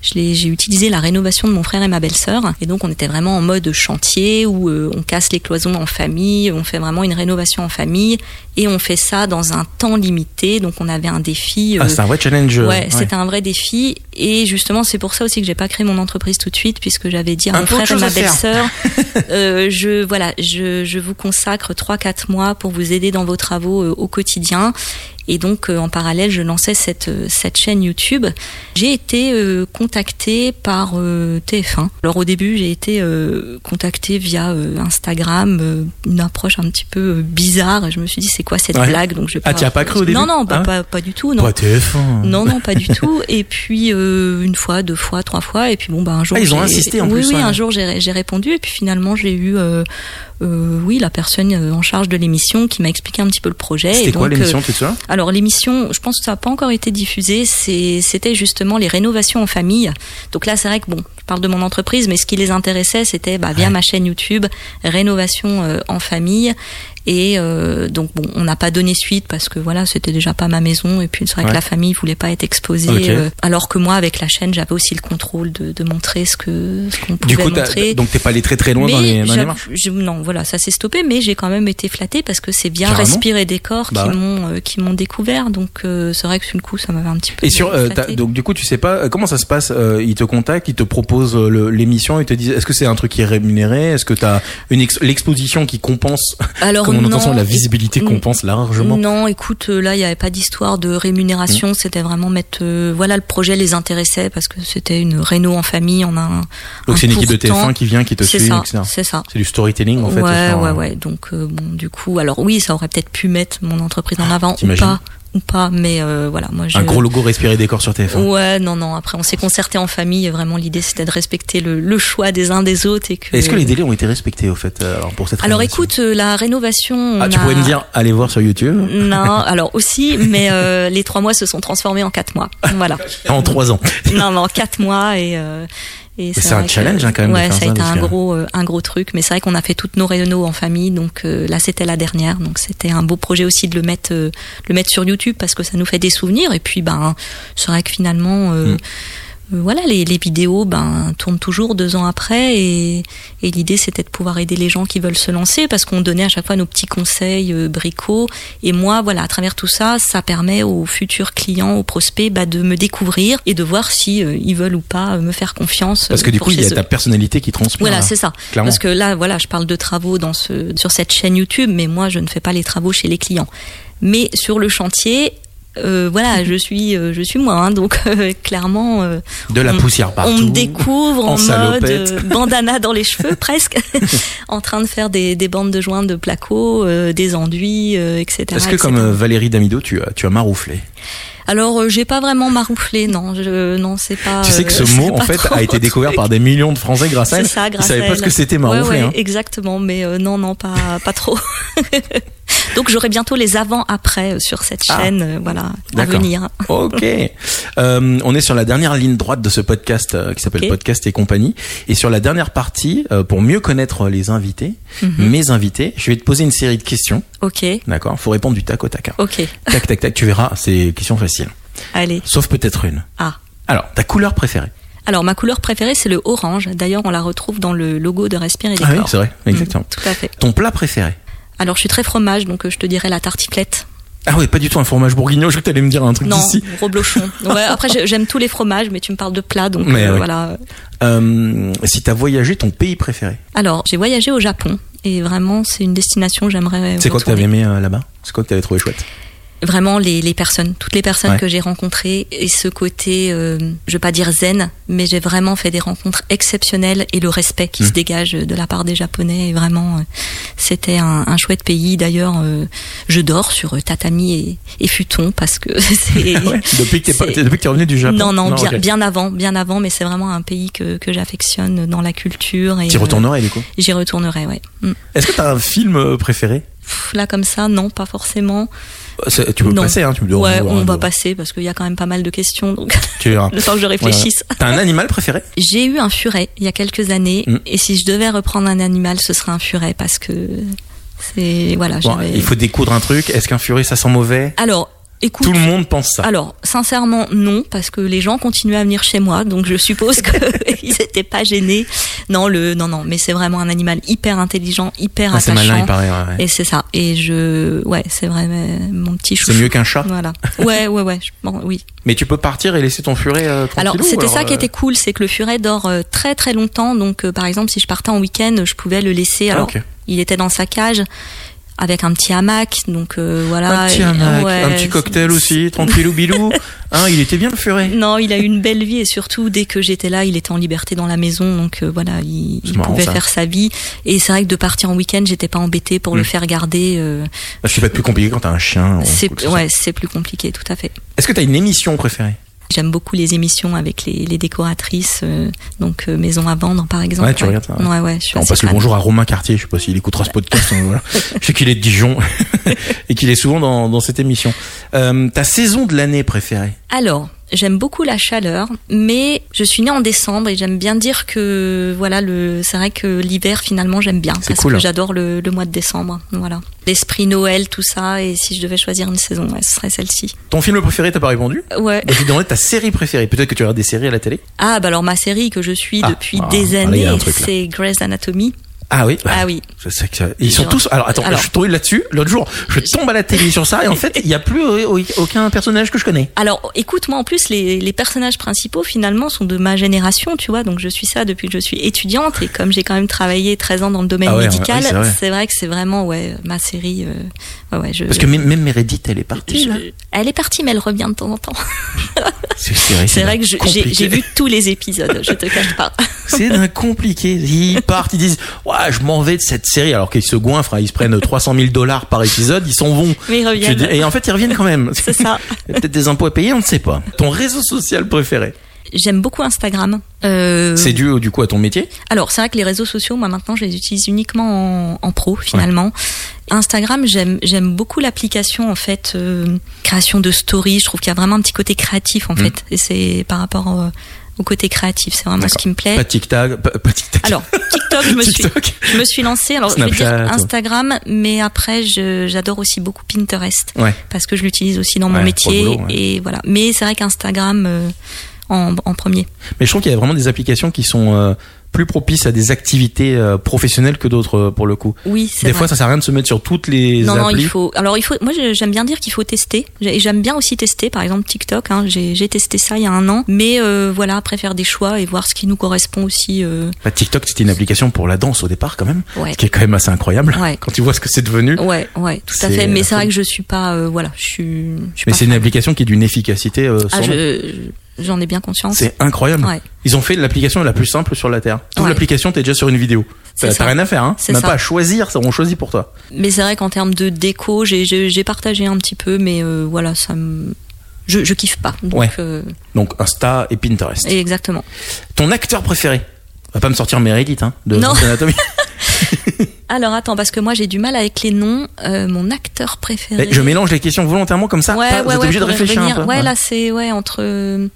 j'ai utilisé la rénovation de mon frère et ma belle-sœur. Et donc on était vraiment en mode chantier où euh, on casse les cloisons en famille, on fait vraiment une rénovation en famille et on fait ça dans un temps limité. Donc on avait un défi. Ah, c'est un vrai challenge. euh, Ouais, c'était un vrai défi et justement c'est pour ça aussi que j'ai pas créé mon entreprise tout de suite puisque j'avais dit à Un mon frère et ma belle-sœur euh, je voilà, je, je vous consacre 3 4 mois pour vous aider dans vos travaux euh, au quotidien et donc euh, en parallèle, je lançais cette cette chaîne YouTube. J'ai été euh, contactée par euh, TF1. Alors au début, j'ai été euh, contactée via Instagram, une approche un petit peu bizarre je me suis dit c'est quoi cette Ouais. blague? Donc je Ah, as pas cru au début Non non, bah, Hein pas pas du tout, non. Pas TF1. Non, non, pas du tout. Et puis une fois, deux fois, trois fois, et puis bon, bah un jour. Ah, ils ont insisté en oui, plus, Oui, ouais. un jour j'ai j'ai répondu, et puis finalement j'ai eu, euh, oui, la personne euh, en charge de l'émission qui m'a expliqué un petit peu le projet. C'était et quoi l'émission, euh, tu te souviens? alors l'émission, je pense que ça n'a pas encore été diffusé. C'est, c'était justement les rénovations en famille. Donc là, c'est vrai que bon, je parle de mon entreprise, mais ce qui les intéressait, c'était bah, via Ouais. ma chaîne YouTube, rénovation euh, en famille. Et euh, donc bon, on n'a pas donné suite parce que voilà, c'était déjà pas ma maison. Et puis c'est vrai Ouais. que la famille voulait pas être exposée. Euh, alors que moi, avec la chaîne, j'avais aussi le contrôle de, de montrer ce que ce qu'on pouvait Du coup, montrer. donc t'es pas allé très très loin dans les, dans les j'avoue- marches je- non, voilà, ça s'est stoppé, mais j'ai quand même été flattée parce que c'est bien Carrément. Respirer Décor Bah qui ouais. m'ont euh, qui m'ont découvert. Donc euh, c'est vrai que sur le coup, ça m'avait un petit peu. Et sur, euh, donc du coup, tu sais pas comment ça se passe. euh, ils te contactent, ils te proposent l'émission, ils te disent, est-ce que c'est un truc qui est rémunéré? Est-ce que t'as une ex- l'exposition qui compense, Alors comme on entend ça, non, la visibilité compense largement Non, écoute, euh, là, il n'y avait pas d'histoire de rémunération. C'était vraiment mettre. euh, voilà, le projet les intéressait parce que c'était une réno en famille. On a un. Donc c'est une équipe de pourtant. TF1 qui vient, qui te suit, ça, etc. c'est ça. C'est du storytelling en fait. ouais, ouais, ouais. Donc euh, bon, du coup, alors oui, ça aurait peut-être pu mettre mon entreprise en avant ou pas, ou pas. Mais euh, voilà, moi, je. Un gros logo respirer décor sur TF1. Ouais, non, non. Après, on s'est concerté en famille. Et vraiment, l'idée, c'était de respecter le, le choix des uns des autres et que. Est-ce que les délais ont été respectés au fait euh, alors, pour cette Alors, écoute, euh, la rénovation. on Ah, tu a- pourrais me dire, allez voir sur YouTube. Non, alors aussi, mais euh, les trois mois se sont transformés en quatre mois. Voilà. En trois ans. non, non, quatre mois et. Euh, et c'est un challenge, hein, quand même, de Ouais, faire ça a été un gros, euh, un gros truc. Mais c'est vrai qu'on a fait toutes nos réunions en famille, donc euh, là c'était la dernière. Donc c'était un beau projet aussi de le mettre, euh, le mettre sur YouTube parce que ça nous fait des souvenirs. Et puis ben, c'est vrai que finalement. Euh, Mm. Euh, voilà, les, les vidéos ben, tournent toujours deux ans après et, et l'idée c'était de pouvoir aider les gens qui veulent se lancer parce qu'on donnait à chaque fois nos petits conseils euh, bricots et moi voilà à travers tout ça ça permet aux futurs clients aux prospects bah, de me découvrir et de voir si euh, ils veulent ou pas me faire confiance Parce que du coup, il y a eux. ta personnalité qui transpire. Voilà, là. c'est ça. Clairement. Parce que là, voilà, je parle de travaux dans ce, sur cette chaîne YouTube, mais moi, je ne fais pas les travaux chez les clients. Mais sur le chantier, euh, voilà, je suis, euh, je suis moi, hein, donc euh, clairement, euh, De la on- poussière partout. on me découvre en mode euh, bandana dans les cheveux presque, en train de faire des, des bandes de joints de placo, euh, des enduits, euh, etc. Est-ce que etc. comme Valérie Damido, tu as, tu as marouflé? Alors, euh, j'ai pas vraiment marouflé, non, je, non, c'est pas. Tu sais que ce euh, mot, en fait, a été découvert par des millions de Français grâce à C'est elle. ça, Ils grâce savaient à pas elle. ce que c'était Ouais, ouais, hein. Exactement, mais euh, non, non, pas, pas trop. Donc j'aurai bientôt les avant-après sur cette Ah. chaîne, euh, voilà, à venir. Ok. Euh, on est sur la dernière ligne droite de ce podcast euh, qui s'appelle. Podcast et compagnie. Et sur la dernière partie, pour mieux connaître les invités, Mhm. mes invités, je vais te poser une série de questions. Ok, D'accord Faut répondre du tac au tac. hein. ok, Tac, tac, tac. Tu verras, c'est des questions faciles. Allez. Sauf peut-être une. Ah. Alors, ta couleur préférée Alors ma couleur préférée c'est le orange. D'ailleurs on la retrouve dans le logo de Respire et Ah oui, c'est vrai, exactement. Mm, tout à fait. Ton plat préféré Alors je suis très fromage, donc euh, je te dirais la tartiflette. Ah oui, pas du tout un fromage bourguignon, je crois que t'allais me dire un truc Non, d'ici. reblochon. Ouais, après j'ai- j'aime tous les fromages, mais tu me parles de plats, donc Mais euh, voilà. Euh, si t'as voyagé, ton pays préféré Alors j'ai voyagé au Japon et vraiment c'est une destination que j'aimerais. C'est quoi que t'avais aimé euh, là-bas? C'est quoi que t'avais trouvé chouette? Vraiment les, les personnes, toutes les personnes Ouais. que j'ai rencontrées et ce côté, euh, je vais pas dire zen, mais j'ai vraiment fait des rencontres exceptionnelles et le respect qui se dégage de la part des Japonais. Et vraiment, euh, c'était un, un chouette pays. D'ailleurs, euh, je dors sur euh, tatami et, et futon parce que c'est. Ah ouais Depuis que t'es pas- c'est- t'es- depuis que t'es revenu du Japon Non, non, bien, bien avant, bien avant, mais c'est vraiment un pays que, que j'affectionne dans la culture. et T'y euh, retournerais du coup? J'y retournerai, ouais. Mm. Est-ce que t'as un film euh, préféré? Là, comme ça, non, pas forcément. Tu peux Non. passer, hein, tu me ouais, on va passer parce qu'il y a quand même pas mal de questions, donc le temps que je réfléchisse. Voilà. T'as un animal préféré? J'ai eu un furet il y a quelques années, Mm. et si je devais reprendre un animal, ce serait un furet parce que c'est voilà. Bon, Il faut découdre un truc. Est-ce qu'un furet ça sent mauvais? Alors, écoute. Tout le monde pense ça. Alors, sincèrement, non, parce que les gens continuaient à venir chez moi, donc je suppose qu'ils n'étaient pas gênés. Non, le, non, non, mais c'est vraiment un animal hyper intelligent, hyper Ah, c'est attachant. malin, il paraît. ouais, ouais. Et c'est ça. Et je, ouais, c'est vrai, mon petit chouchou. C'est mieux qu'un chat. Voilà. Ouais, ouais, ouais. bon, oui. Mais tu peux partir et laisser ton furet euh, Alors c'était ça qui euh, était cool, c'est que le furet dort euh, très très longtemps. Donc par exemple si je partais en week-end, je pouvais le laisser. Ah, Alors ok. il était dans sa cage avec un petit hamac, donc euh, voilà. Un petit Et- hamac, ouais, un petit cocktail aussi, tranquillou bilou. Hein, il était bien le furet. Non, il a eu une belle vie et surtout dès que j'étais là, il était en liberté dans la maison, donc euh, voilà, il, C'est il marrant, pouvait ça. faire sa vie. Et c'est vrai que de partir en week-end, j'étais pas embêtée pour le faire garder. euh, Je sais pas plus compliqué quand t'as un chien. c'est ouais, c'est plus compliqué, tout à fait. Est-ce que t'as une émission préférée? J'aime beaucoup les émissions avec les, les décoratrices, euh, donc euh, Maison à vendre par exemple. Ouais, tu regardes ça, ouais. Ouais, ouais. je suis On passe le bonjour à Romain Cartier. Je sais pas s'il écoutera ce podcast. hein, voilà. Je sais qu'il est de Dijon et qu'il est souvent dans, dans cette émission. Euh, ta saison de l'année préférée? Alors, j'aime beaucoup la chaleur, mais je suis née en décembre et j'aime bien dire que voilà, le, c'est vrai que l'hiver finalement j'aime bien C'est parce cool. que j'adore le, le mois de décembre. Voilà, l'esprit Noël, tout ça. Et si je devais choisir une saison, ouais, ce serait celle-ci. Ton film préféré, t'as pas répondu? Ouais. Donc, je ta série préférée. Peut-être que tu regardes des séries à la télé? Ah bah alors ma série que je suis Ah, depuis ah, des ah, années, c'est Grey's Anatomy. Ah oui Ah oui. Je sais que Ils sont tous. Alors attends, Alors- je suis tombé là-dessus l'autre jour. Je tombe à la télé sur ça et en fait, il y a plus euh, aucun personnage que je connais. Alors, écoute, moi en plus, les, les personnages principaux finalement sont de ma génération, tu vois. Donc je suis ça depuis que je suis étudiante et comme j'ai quand même travaillé 13 ans dans le domaine Ah ouais, médical, ouais, c'est vrai. que c'est vraiment ouais ma série. euh, ouais, ouais, je, Parce que même, même Meredith, elle est partie. je- là. elle est partie, mais elle revient de temps en temps. C'est vrai, que j'ai vu tous les épisodes, je te cache pas. C'est d'un compliqué. Ils partent, ils disent, ouais, je m'en vais de cette série, alors qu'ils se goinfrent, hein, ils se prennent 300 000 dollars par épisode, ils s'en vont. Mais ils reviennent. dis- Et en fait, ils reviennent quand même. C'est ça. Peut-être des impôts à payer, on ne sait pas. Ton réseau social préféré J'aime beaucoup Instagram. Euh, C'est dû du coup à ton métier Alors, c'est vrai que les réseaux sociaux, moi maintenant, je les utilise uniquement en, en pro finalement. Instagram, j'aime j'aime beaucoup l'application en fait euh, création de stories. Je trouve qu'il y a vraiment un petit côté créatif en Mm. fait, et c'est par rapport au, au côté créatif, c'est vraiment ce qui me plaît. Pas TikTok, pas, TikTok. Alors, TikTok, je me suis je me suis lancée. Alors, je vais Snapchat, dire. Instagram, mais après, j'adore aussi beaucoup Pinterest Ouais. parce que je l'utilise aussi dans mon Ouais, métier boulot, ouais. et voilà. Mais c'est vrai qu'Instagram, euh, en, en premier. Mais je trouve qu'il y a vraiment des applications qui sont euh, plus propices à des activités euh, professionnelles que d'autres euh, pour le coup. Oui, c'est Des vrai. fois, ça sert à rien de se mettre sur toutes les non, non, il faut. Alors, il faut. Moi, j'aime bien dire qu'il faut tester. J'aime bien aussi tester. Par exemple, TikTok. Hein, j'ai j'ai testé ça il y a un an. Mais euh, voilà, après faire des choix et voir ce qui nous correspond aussi. euh, Bah, TikTok, c'était une application pour la danse au départ quand même, ouais. ce qui est quand même assez incroyable Ouais. quand tu vois ce que c'est devenu. Ouais, ouais, tout à fait. Mais c'est vrai que je suis pas. euh, voilà, je suis. Je suis Mais c'est une application qui est d'une efficacité euh, sans Ah, je- j'en ai bien conscience. C'est incroyable. Ouais. Ils ont fait l'application la plus simple sur la terre. Toute Ouais. l'application, t'es déjà sur une vidéo. T'as rien à faire, hein. Même pas à choisir, ça on choisit pour toi. Mais c'est vrai qu'en termes de déco, j'ai- partagé un petit peu, mais euh, voilà, ça me. Je, je kiffe pas. Donc, Ouais. euh, Donc Insta et Pinterest. et exactement. Ton acteur préféré? Va pas me sortir Meredith, hein, de Non. Alors attends, parce que moi j'ai du mal avec les noms. Euh, mon acteur préféré. Je mélange les questions volontairement comme ça. Ouais, pas- ouais, vous êtes ouais, obligé de réfléchir revenir. un peu. Ouais, Ouais. là c'est ouais entre. euh,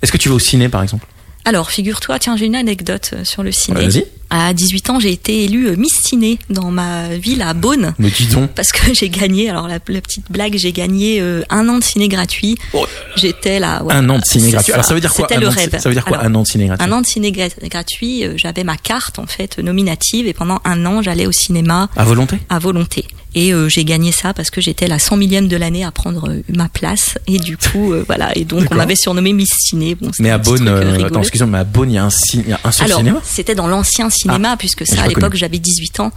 Est-ce que tu vas au ciné par exemple? Alors, figure-toi, tiens, j'ai une anecdote euh, sur le ciné. Vas-y. À 18 ans, j'ai été élue euh, Miss Ciné dans ma ville à Beaune. Mais dis donc. Parce que j'ai gagné, alors la, la petite blague, j'ai gagné euh, un an de ciné gratuit. Oh, J'étais là. ouais. un an de ciné gratuit. Alors ça veut dire quoi C'était le rêve. Ça veut dire quoi Alors, un an de ciné gratuit Un an de ciné gra- gratuit, euh, j'avais ma carte en fait nominative et pendant un an, j'allais au cinéma À volonté? À volonté. Et euh, j'ai gagné ça parce que j'étais la 100 millième de l'année à prendre euh, ma place. Et du coup, euh, voilà. Et donc, on m'avait surnommé Miss Ciné. Bon, Mais à truc, euh, euh, attends, excuse-moi, mais à Beaune, il y a un, il y a un seul Alors, cinéma? c'était dans l'ancien cinéma, puisque ça, à l'époque, j'avais 18 ans.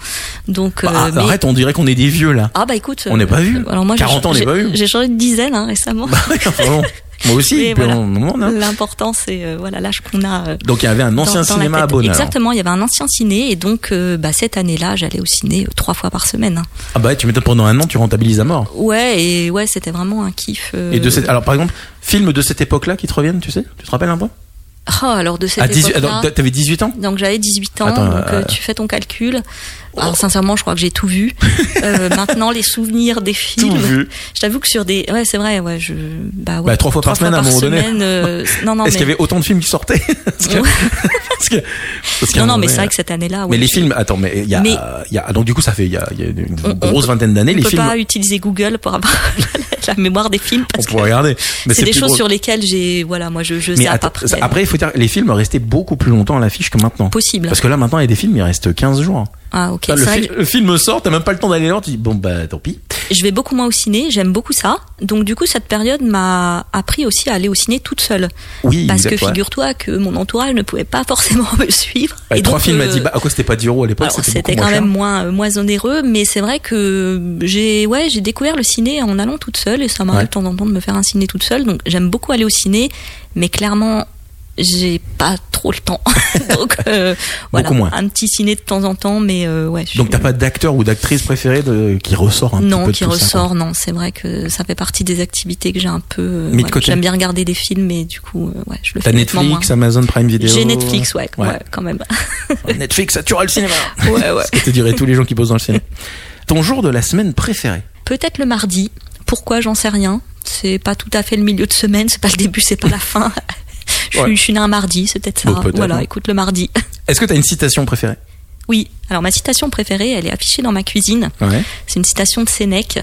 Donc, euh, Ah, mais- Arrête, on dirait qu'on est des vieux là. Ah, bah écoute. On n'est pas vu. Alors, moi, j'ai- 40 ans, on n'est pas vu. J'ai changé de dizaine, hein, récemment. Enfin, bon, Moi aussi, là. L'important, c'est, euh, voilà, l'âge qu'on a. euh, Donc il y avait un ancien dans- dans la cinéma à. Beaune. Exactement, il y avait un ancien ciné et donc euh, bah, cette année-là, j'allais au ciné euh, trois fois par semaine. hein. Ah bah tu m'étonnes pendant un an, tu rentabilises à mort. Ouais, et ouais, c'était vraiment un kiff. Et de cette, alors par exemple, films de cette époque-là qui te reviennent, tu sais? Tu te rappelles un peu? Oh, alors de cette À 18, époque-là- attends, t'avais 18 ans? Donc j'avais 18 ans, Attends, donc euh, tu fais ton calcul. Alors sincèrement, je crois que j'ai tout vu. Euh, maintenant, les souvenirs des films. vu. Je t'avoue que sur des, ouais, c'est vrai, ouais, je, bah ouais. Bah, trois fois par semaine, à un moment donné. euh, Non, non, Est-ce mais, qu'il y avait autant de films qui sortaient parce que, Ouais. parce que- parce qu'à non, non, moment mais c'est vrai que cette année-là, ouais, Mais les films, attends, mais il y a, Mais- il y a, donc du coup ça fait il y a, il y a une On- on grosse peut- vingtaine d'années On les peut films. pas utiliser Google pour avoir la mémoire des films On parce que pourrait regarder. Mais c'est des choses sur lesquelles j'ai, voilà, moi je, je Mais zappe après. après il faut dire les films restaient beaucoup plus longtemps à l'affiche que maintenant. Possible. Parce que là maintenant il y a des films, il reste 15 jours. Ah, ok. Le, fi- film sort, t'as même pas le temps d'aller là, tu dis bon bah tant pis. je vais beaucoup moins au ciné, j'aime beaucoup ça. Donc du coup, cette période m'a appris aussi à aller au ciné toute seule. Oui, Parce que figure-toi que mon entourage ne pouvait pas forcément me suivre. Ouais, Et trois donc, films à 10 bah, à quoi c'était pas 10 euros à l'époque, c'était moins quand même moins, euh, moins onéreux, mais c'est vrai que j'ai ouais, j'ai découvert le ciné en allant toute seule et ça m'arrive Ouais. de temps en temps de me faire un ciné toute seule. Donc j'aime beaucoup aller au ciné, mais clairement j'ai pas trop le temps. donc euh, voilà, moins. un petit ciné de temps en temps, mais euh, ouais. je Donc t'as pas d'acteur ou d'actrice préférée de, qui ressort un petit non, peu de qui ça, ressort, non. C'est vrai que ça fait partie des activités que j'ai un peu. euh, côté. J'aime bien regarder des films, mais du coup, euh, ouais, je le T'as fais nettement Netflix. Amazon Prime Video. J'ai Netflix, ouais, Ouais. ouais, quand même. Netflix, ça tuera le cinéma. ouais, ouais. Ce que te diraient tous les gens qui bossent dans le cinéma. Ton jour de la semaine préféré Peut-être le mardi. Pourquoi J'en sais rien. C'est pas tout à fait le milieu de semaine, c'est pas le début, c'est pas la fin. Je, Ouais. suis, je suis né un mardi, c'est peut-être ça. Bon, voilà, hein. écoute le mardi. Est-ce que t'as une citation préférée? Oui, alors ma citation préférée, elle est affichée dans ma cuisine. Ouais. C'est une citation de Sénèque.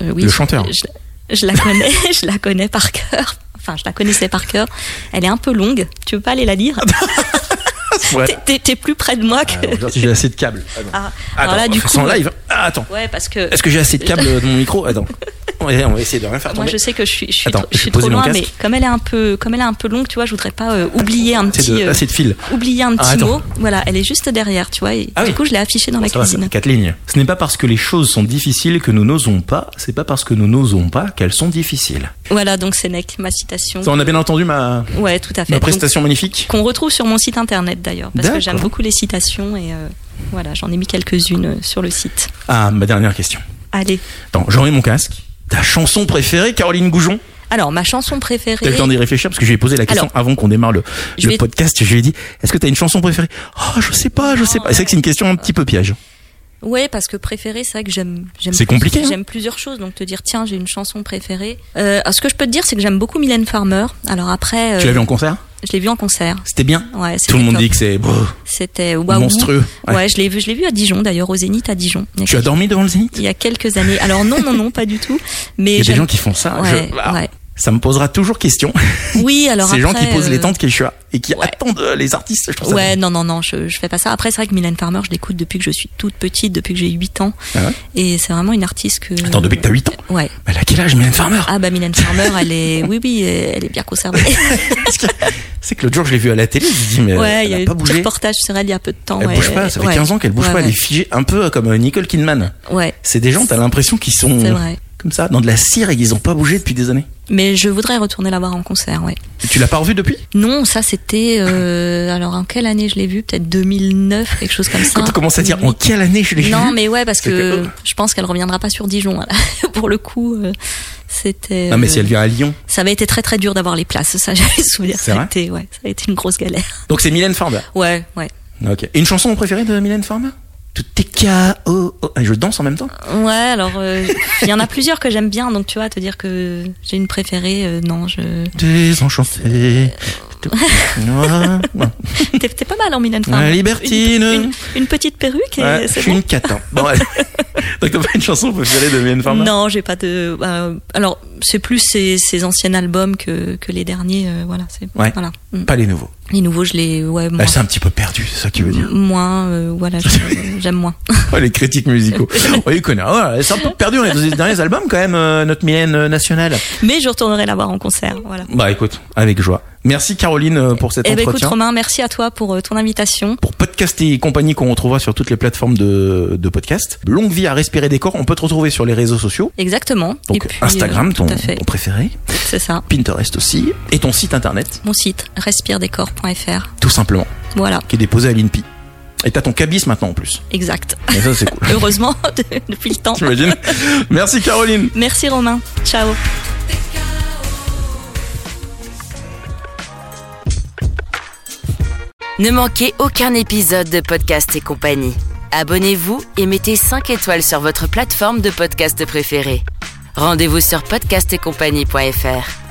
Euh, oui, Le je- chanteur. Je, je la connais, je la connais par cœur. Enfin, je la connaissais par cœur. Elle est un peu longue. Tu veux pas aller la lire? T'es- plus près de moi que. Alors, si j'ai assez de câbles. Ah, Attends, alors là, du coup. live. Ah, attends. Ouais, parce que Est-ce que j'ai assez de câbles dans mon micro Attends. On va, on va essayer de rien faire moi, tomber. je sais que je suis, je suis, Attends, je suis trop loin, mais comme elle est un peu, comme elle est un peu longue, tu vois, je voudrais pas euh, oublier un petit, de, euh, assez de fil. oublier un Ah, petit mot. Voilà, elle est juste derrière, tu vois. Et Ah du oui. coup, je l'ai affichée dans la va, ça cuisine. fait quatre lignes. Ce n'est pas parce que les choses sont difficiles que nous n'osons pas, c'est pas parce que nous n'osons pas qu'elles sont difficiles. Voilà, donc Sénèque, ma citation. Ça, on a bien entendu ma, Ouais, tout à fait. ma Donc, prestation magnifique. qu'on retrouve sur mon site internet d'ailleurs, parce que j'aime beaucoup les citations et euh, voilà, j'en ai mis quelques-unes euh, sur le site. Ah, ma dernière question. Allez. Attends, j'en ai mon casque. Ta chanson préférée, Caroline Goujon? Alors, ma chanson préférée. T'as le temps d'y réfléchir parce que je lui ai posé la question Alors, avant qu'on démarre le, le vais- podcast. Je lui ai dit, est-ce que t'as une chanson préférée? Oh, je sais pas, je sais pas. Et C'est vrai que c'est une question un petit peu piège. Ouais, parce que préférée, c'est vrai que j'aime. j'aime C'est compliqué, hein J'aime plusieurs choses, donc te dire tiens, j'ai une chanson préférée. Euh, alors, ce que je peux te dire, c'est que j'aime beaucoup Mylène Farmer. Alors après, euh, Tu l'as vu en concert? je l'ai vu en concert. C'était bien Ouais, Tout le monde dit que c'est c'était waouh. monstrueux. Ouais, Ouais. je l'ai vu, je l'ai vu à Dijon d'ailleurs, au Zénith à Dijon. Tu as dormi devant le Zénith? Il y a quelques années. Alors non, non, non, pas du tout. Mais Il y a des gens qui font ça. Ouais, Je- ah, ouais. Ça me posera toujours question. Oui, alors Ces gens qui après, posent les euh, tentes Quechua et qui ouais. attendent euh, les artistes. Je trouve ça Ouais, non, non, non, je, je fais pas ça. Après, c'est vrai que Mylène Farmer, je l'écoute depuis que je suis toute petite, depuis que j'ai 8 ans. Ah ouais et c'est vraiment une artiste que. Attends, depuis que t'as 8 ans. Ouais. Mais elle a quel âge, Mylène Farmer? Ah bah Mylène Farmer, elle est, oui, oui, elle est bien conservée. C'est que l'autre jour, je l'ai vue à la télé, je me dis, mais ouais, il y elle a a eu pas bougé. reportage sur elle il y a peu de temps. Elle ouais. bouge pas, ça fait Ouais. 15 ans qu'elle bouge pas, elle est figée, un peu comme euh, Nicole Kidman. Ouais, C'est des gens, t'as l'impression qu'ils sont c'est vrai. Comme ça, dans de la cire et qu'ils ont pas bougé depuis des années. Mais je voudrais retourner la voir en concert, ouais. Et tu l'as pas revu depuis? Non, ça c'était. Euh, alors en quelle année je l'ai vu Peut-être 2009, quelque chose comme ça. Quand tu commences à dire en quelle année je l'ai vu Non, mais ouais, parce que, que- je pense qu'elle reviendra pas sur Dijon. Voilà. Pour le coup, euh, c'était. Non, mais euh, si elle vient à Lyon. Ça avait été très très dur d'avoir les places. Ça, j'avais souvenir. C'est Ça a vrai? été, ouais, ça a été une grosse galère. Donc c'est Mylène Farmer? Ouais, ouais. Ok. Et une chanson préférée de Mylène Farmer? Tout est KO. Et je danse en même temps Ouais, alors euh, il y en a plusieurs que j'aime bien, donc tu vois, te dire que j'ai une préférée, euh, non, je. Désenchanté. T'es pas mal en Ouais, Farmer. libertine. Une, une- une petite perruque et Ouais, je suis bon. une cata. Bon, allez. Donc t'as pas une chanson préférée de Mylène Farmer Non, j'ai pas de. euh, alors, c'est plus ses, ses anciens albums que, que les derniers. euh, voilà, c'est Ouais. voilà. Mm. Pas les nouveaux. Les nouveaux, je les. Ouais, moins. Elle s'est un petit peu perdue, c'est ça qui veut dire. Moins, euh, voilà, j'aime moins. Ouais, les critiques musicaux. Connaît. Ouais, elle s'est un peu perdue dans les derniers albums quand même, notre Mylène nationale. Mais je retournerai la voir en concert. Voilà. Bah écoute, avec joie. Merci Caroline euh, pour cet Eh ben, écoute, entretien. Romain, merci à toi pour euh, ton invitation. pour podcast et compagnie qu'on retrouvera sur toutes les plateformes de, de podcast. Longue vie à respirer des corps, on peut te retrouver sur les réseaux sociaux. Exactement. Donc Et puis, Instagram, euh, ton, préféré, C'est ça. Pinterest aussi, et ton site internet, Mon site, respiredescorps.fr. tout simplement, Voilà, qui est déposé à l'INPI. Et t'as ton cabis maintenant en plus. exact. Et ça c'est cool. Heureusement, de- depuis le temps. T'imagines Merci Caroline. Merci Romain. Ciao. Ne manquez aucun épisode de Podcast et compagnie. Abonnez-vous et mettez 5 étoiles sur votre plateforme de podcast préférée. Rendez-vous sur podcastetcompagnie.fr.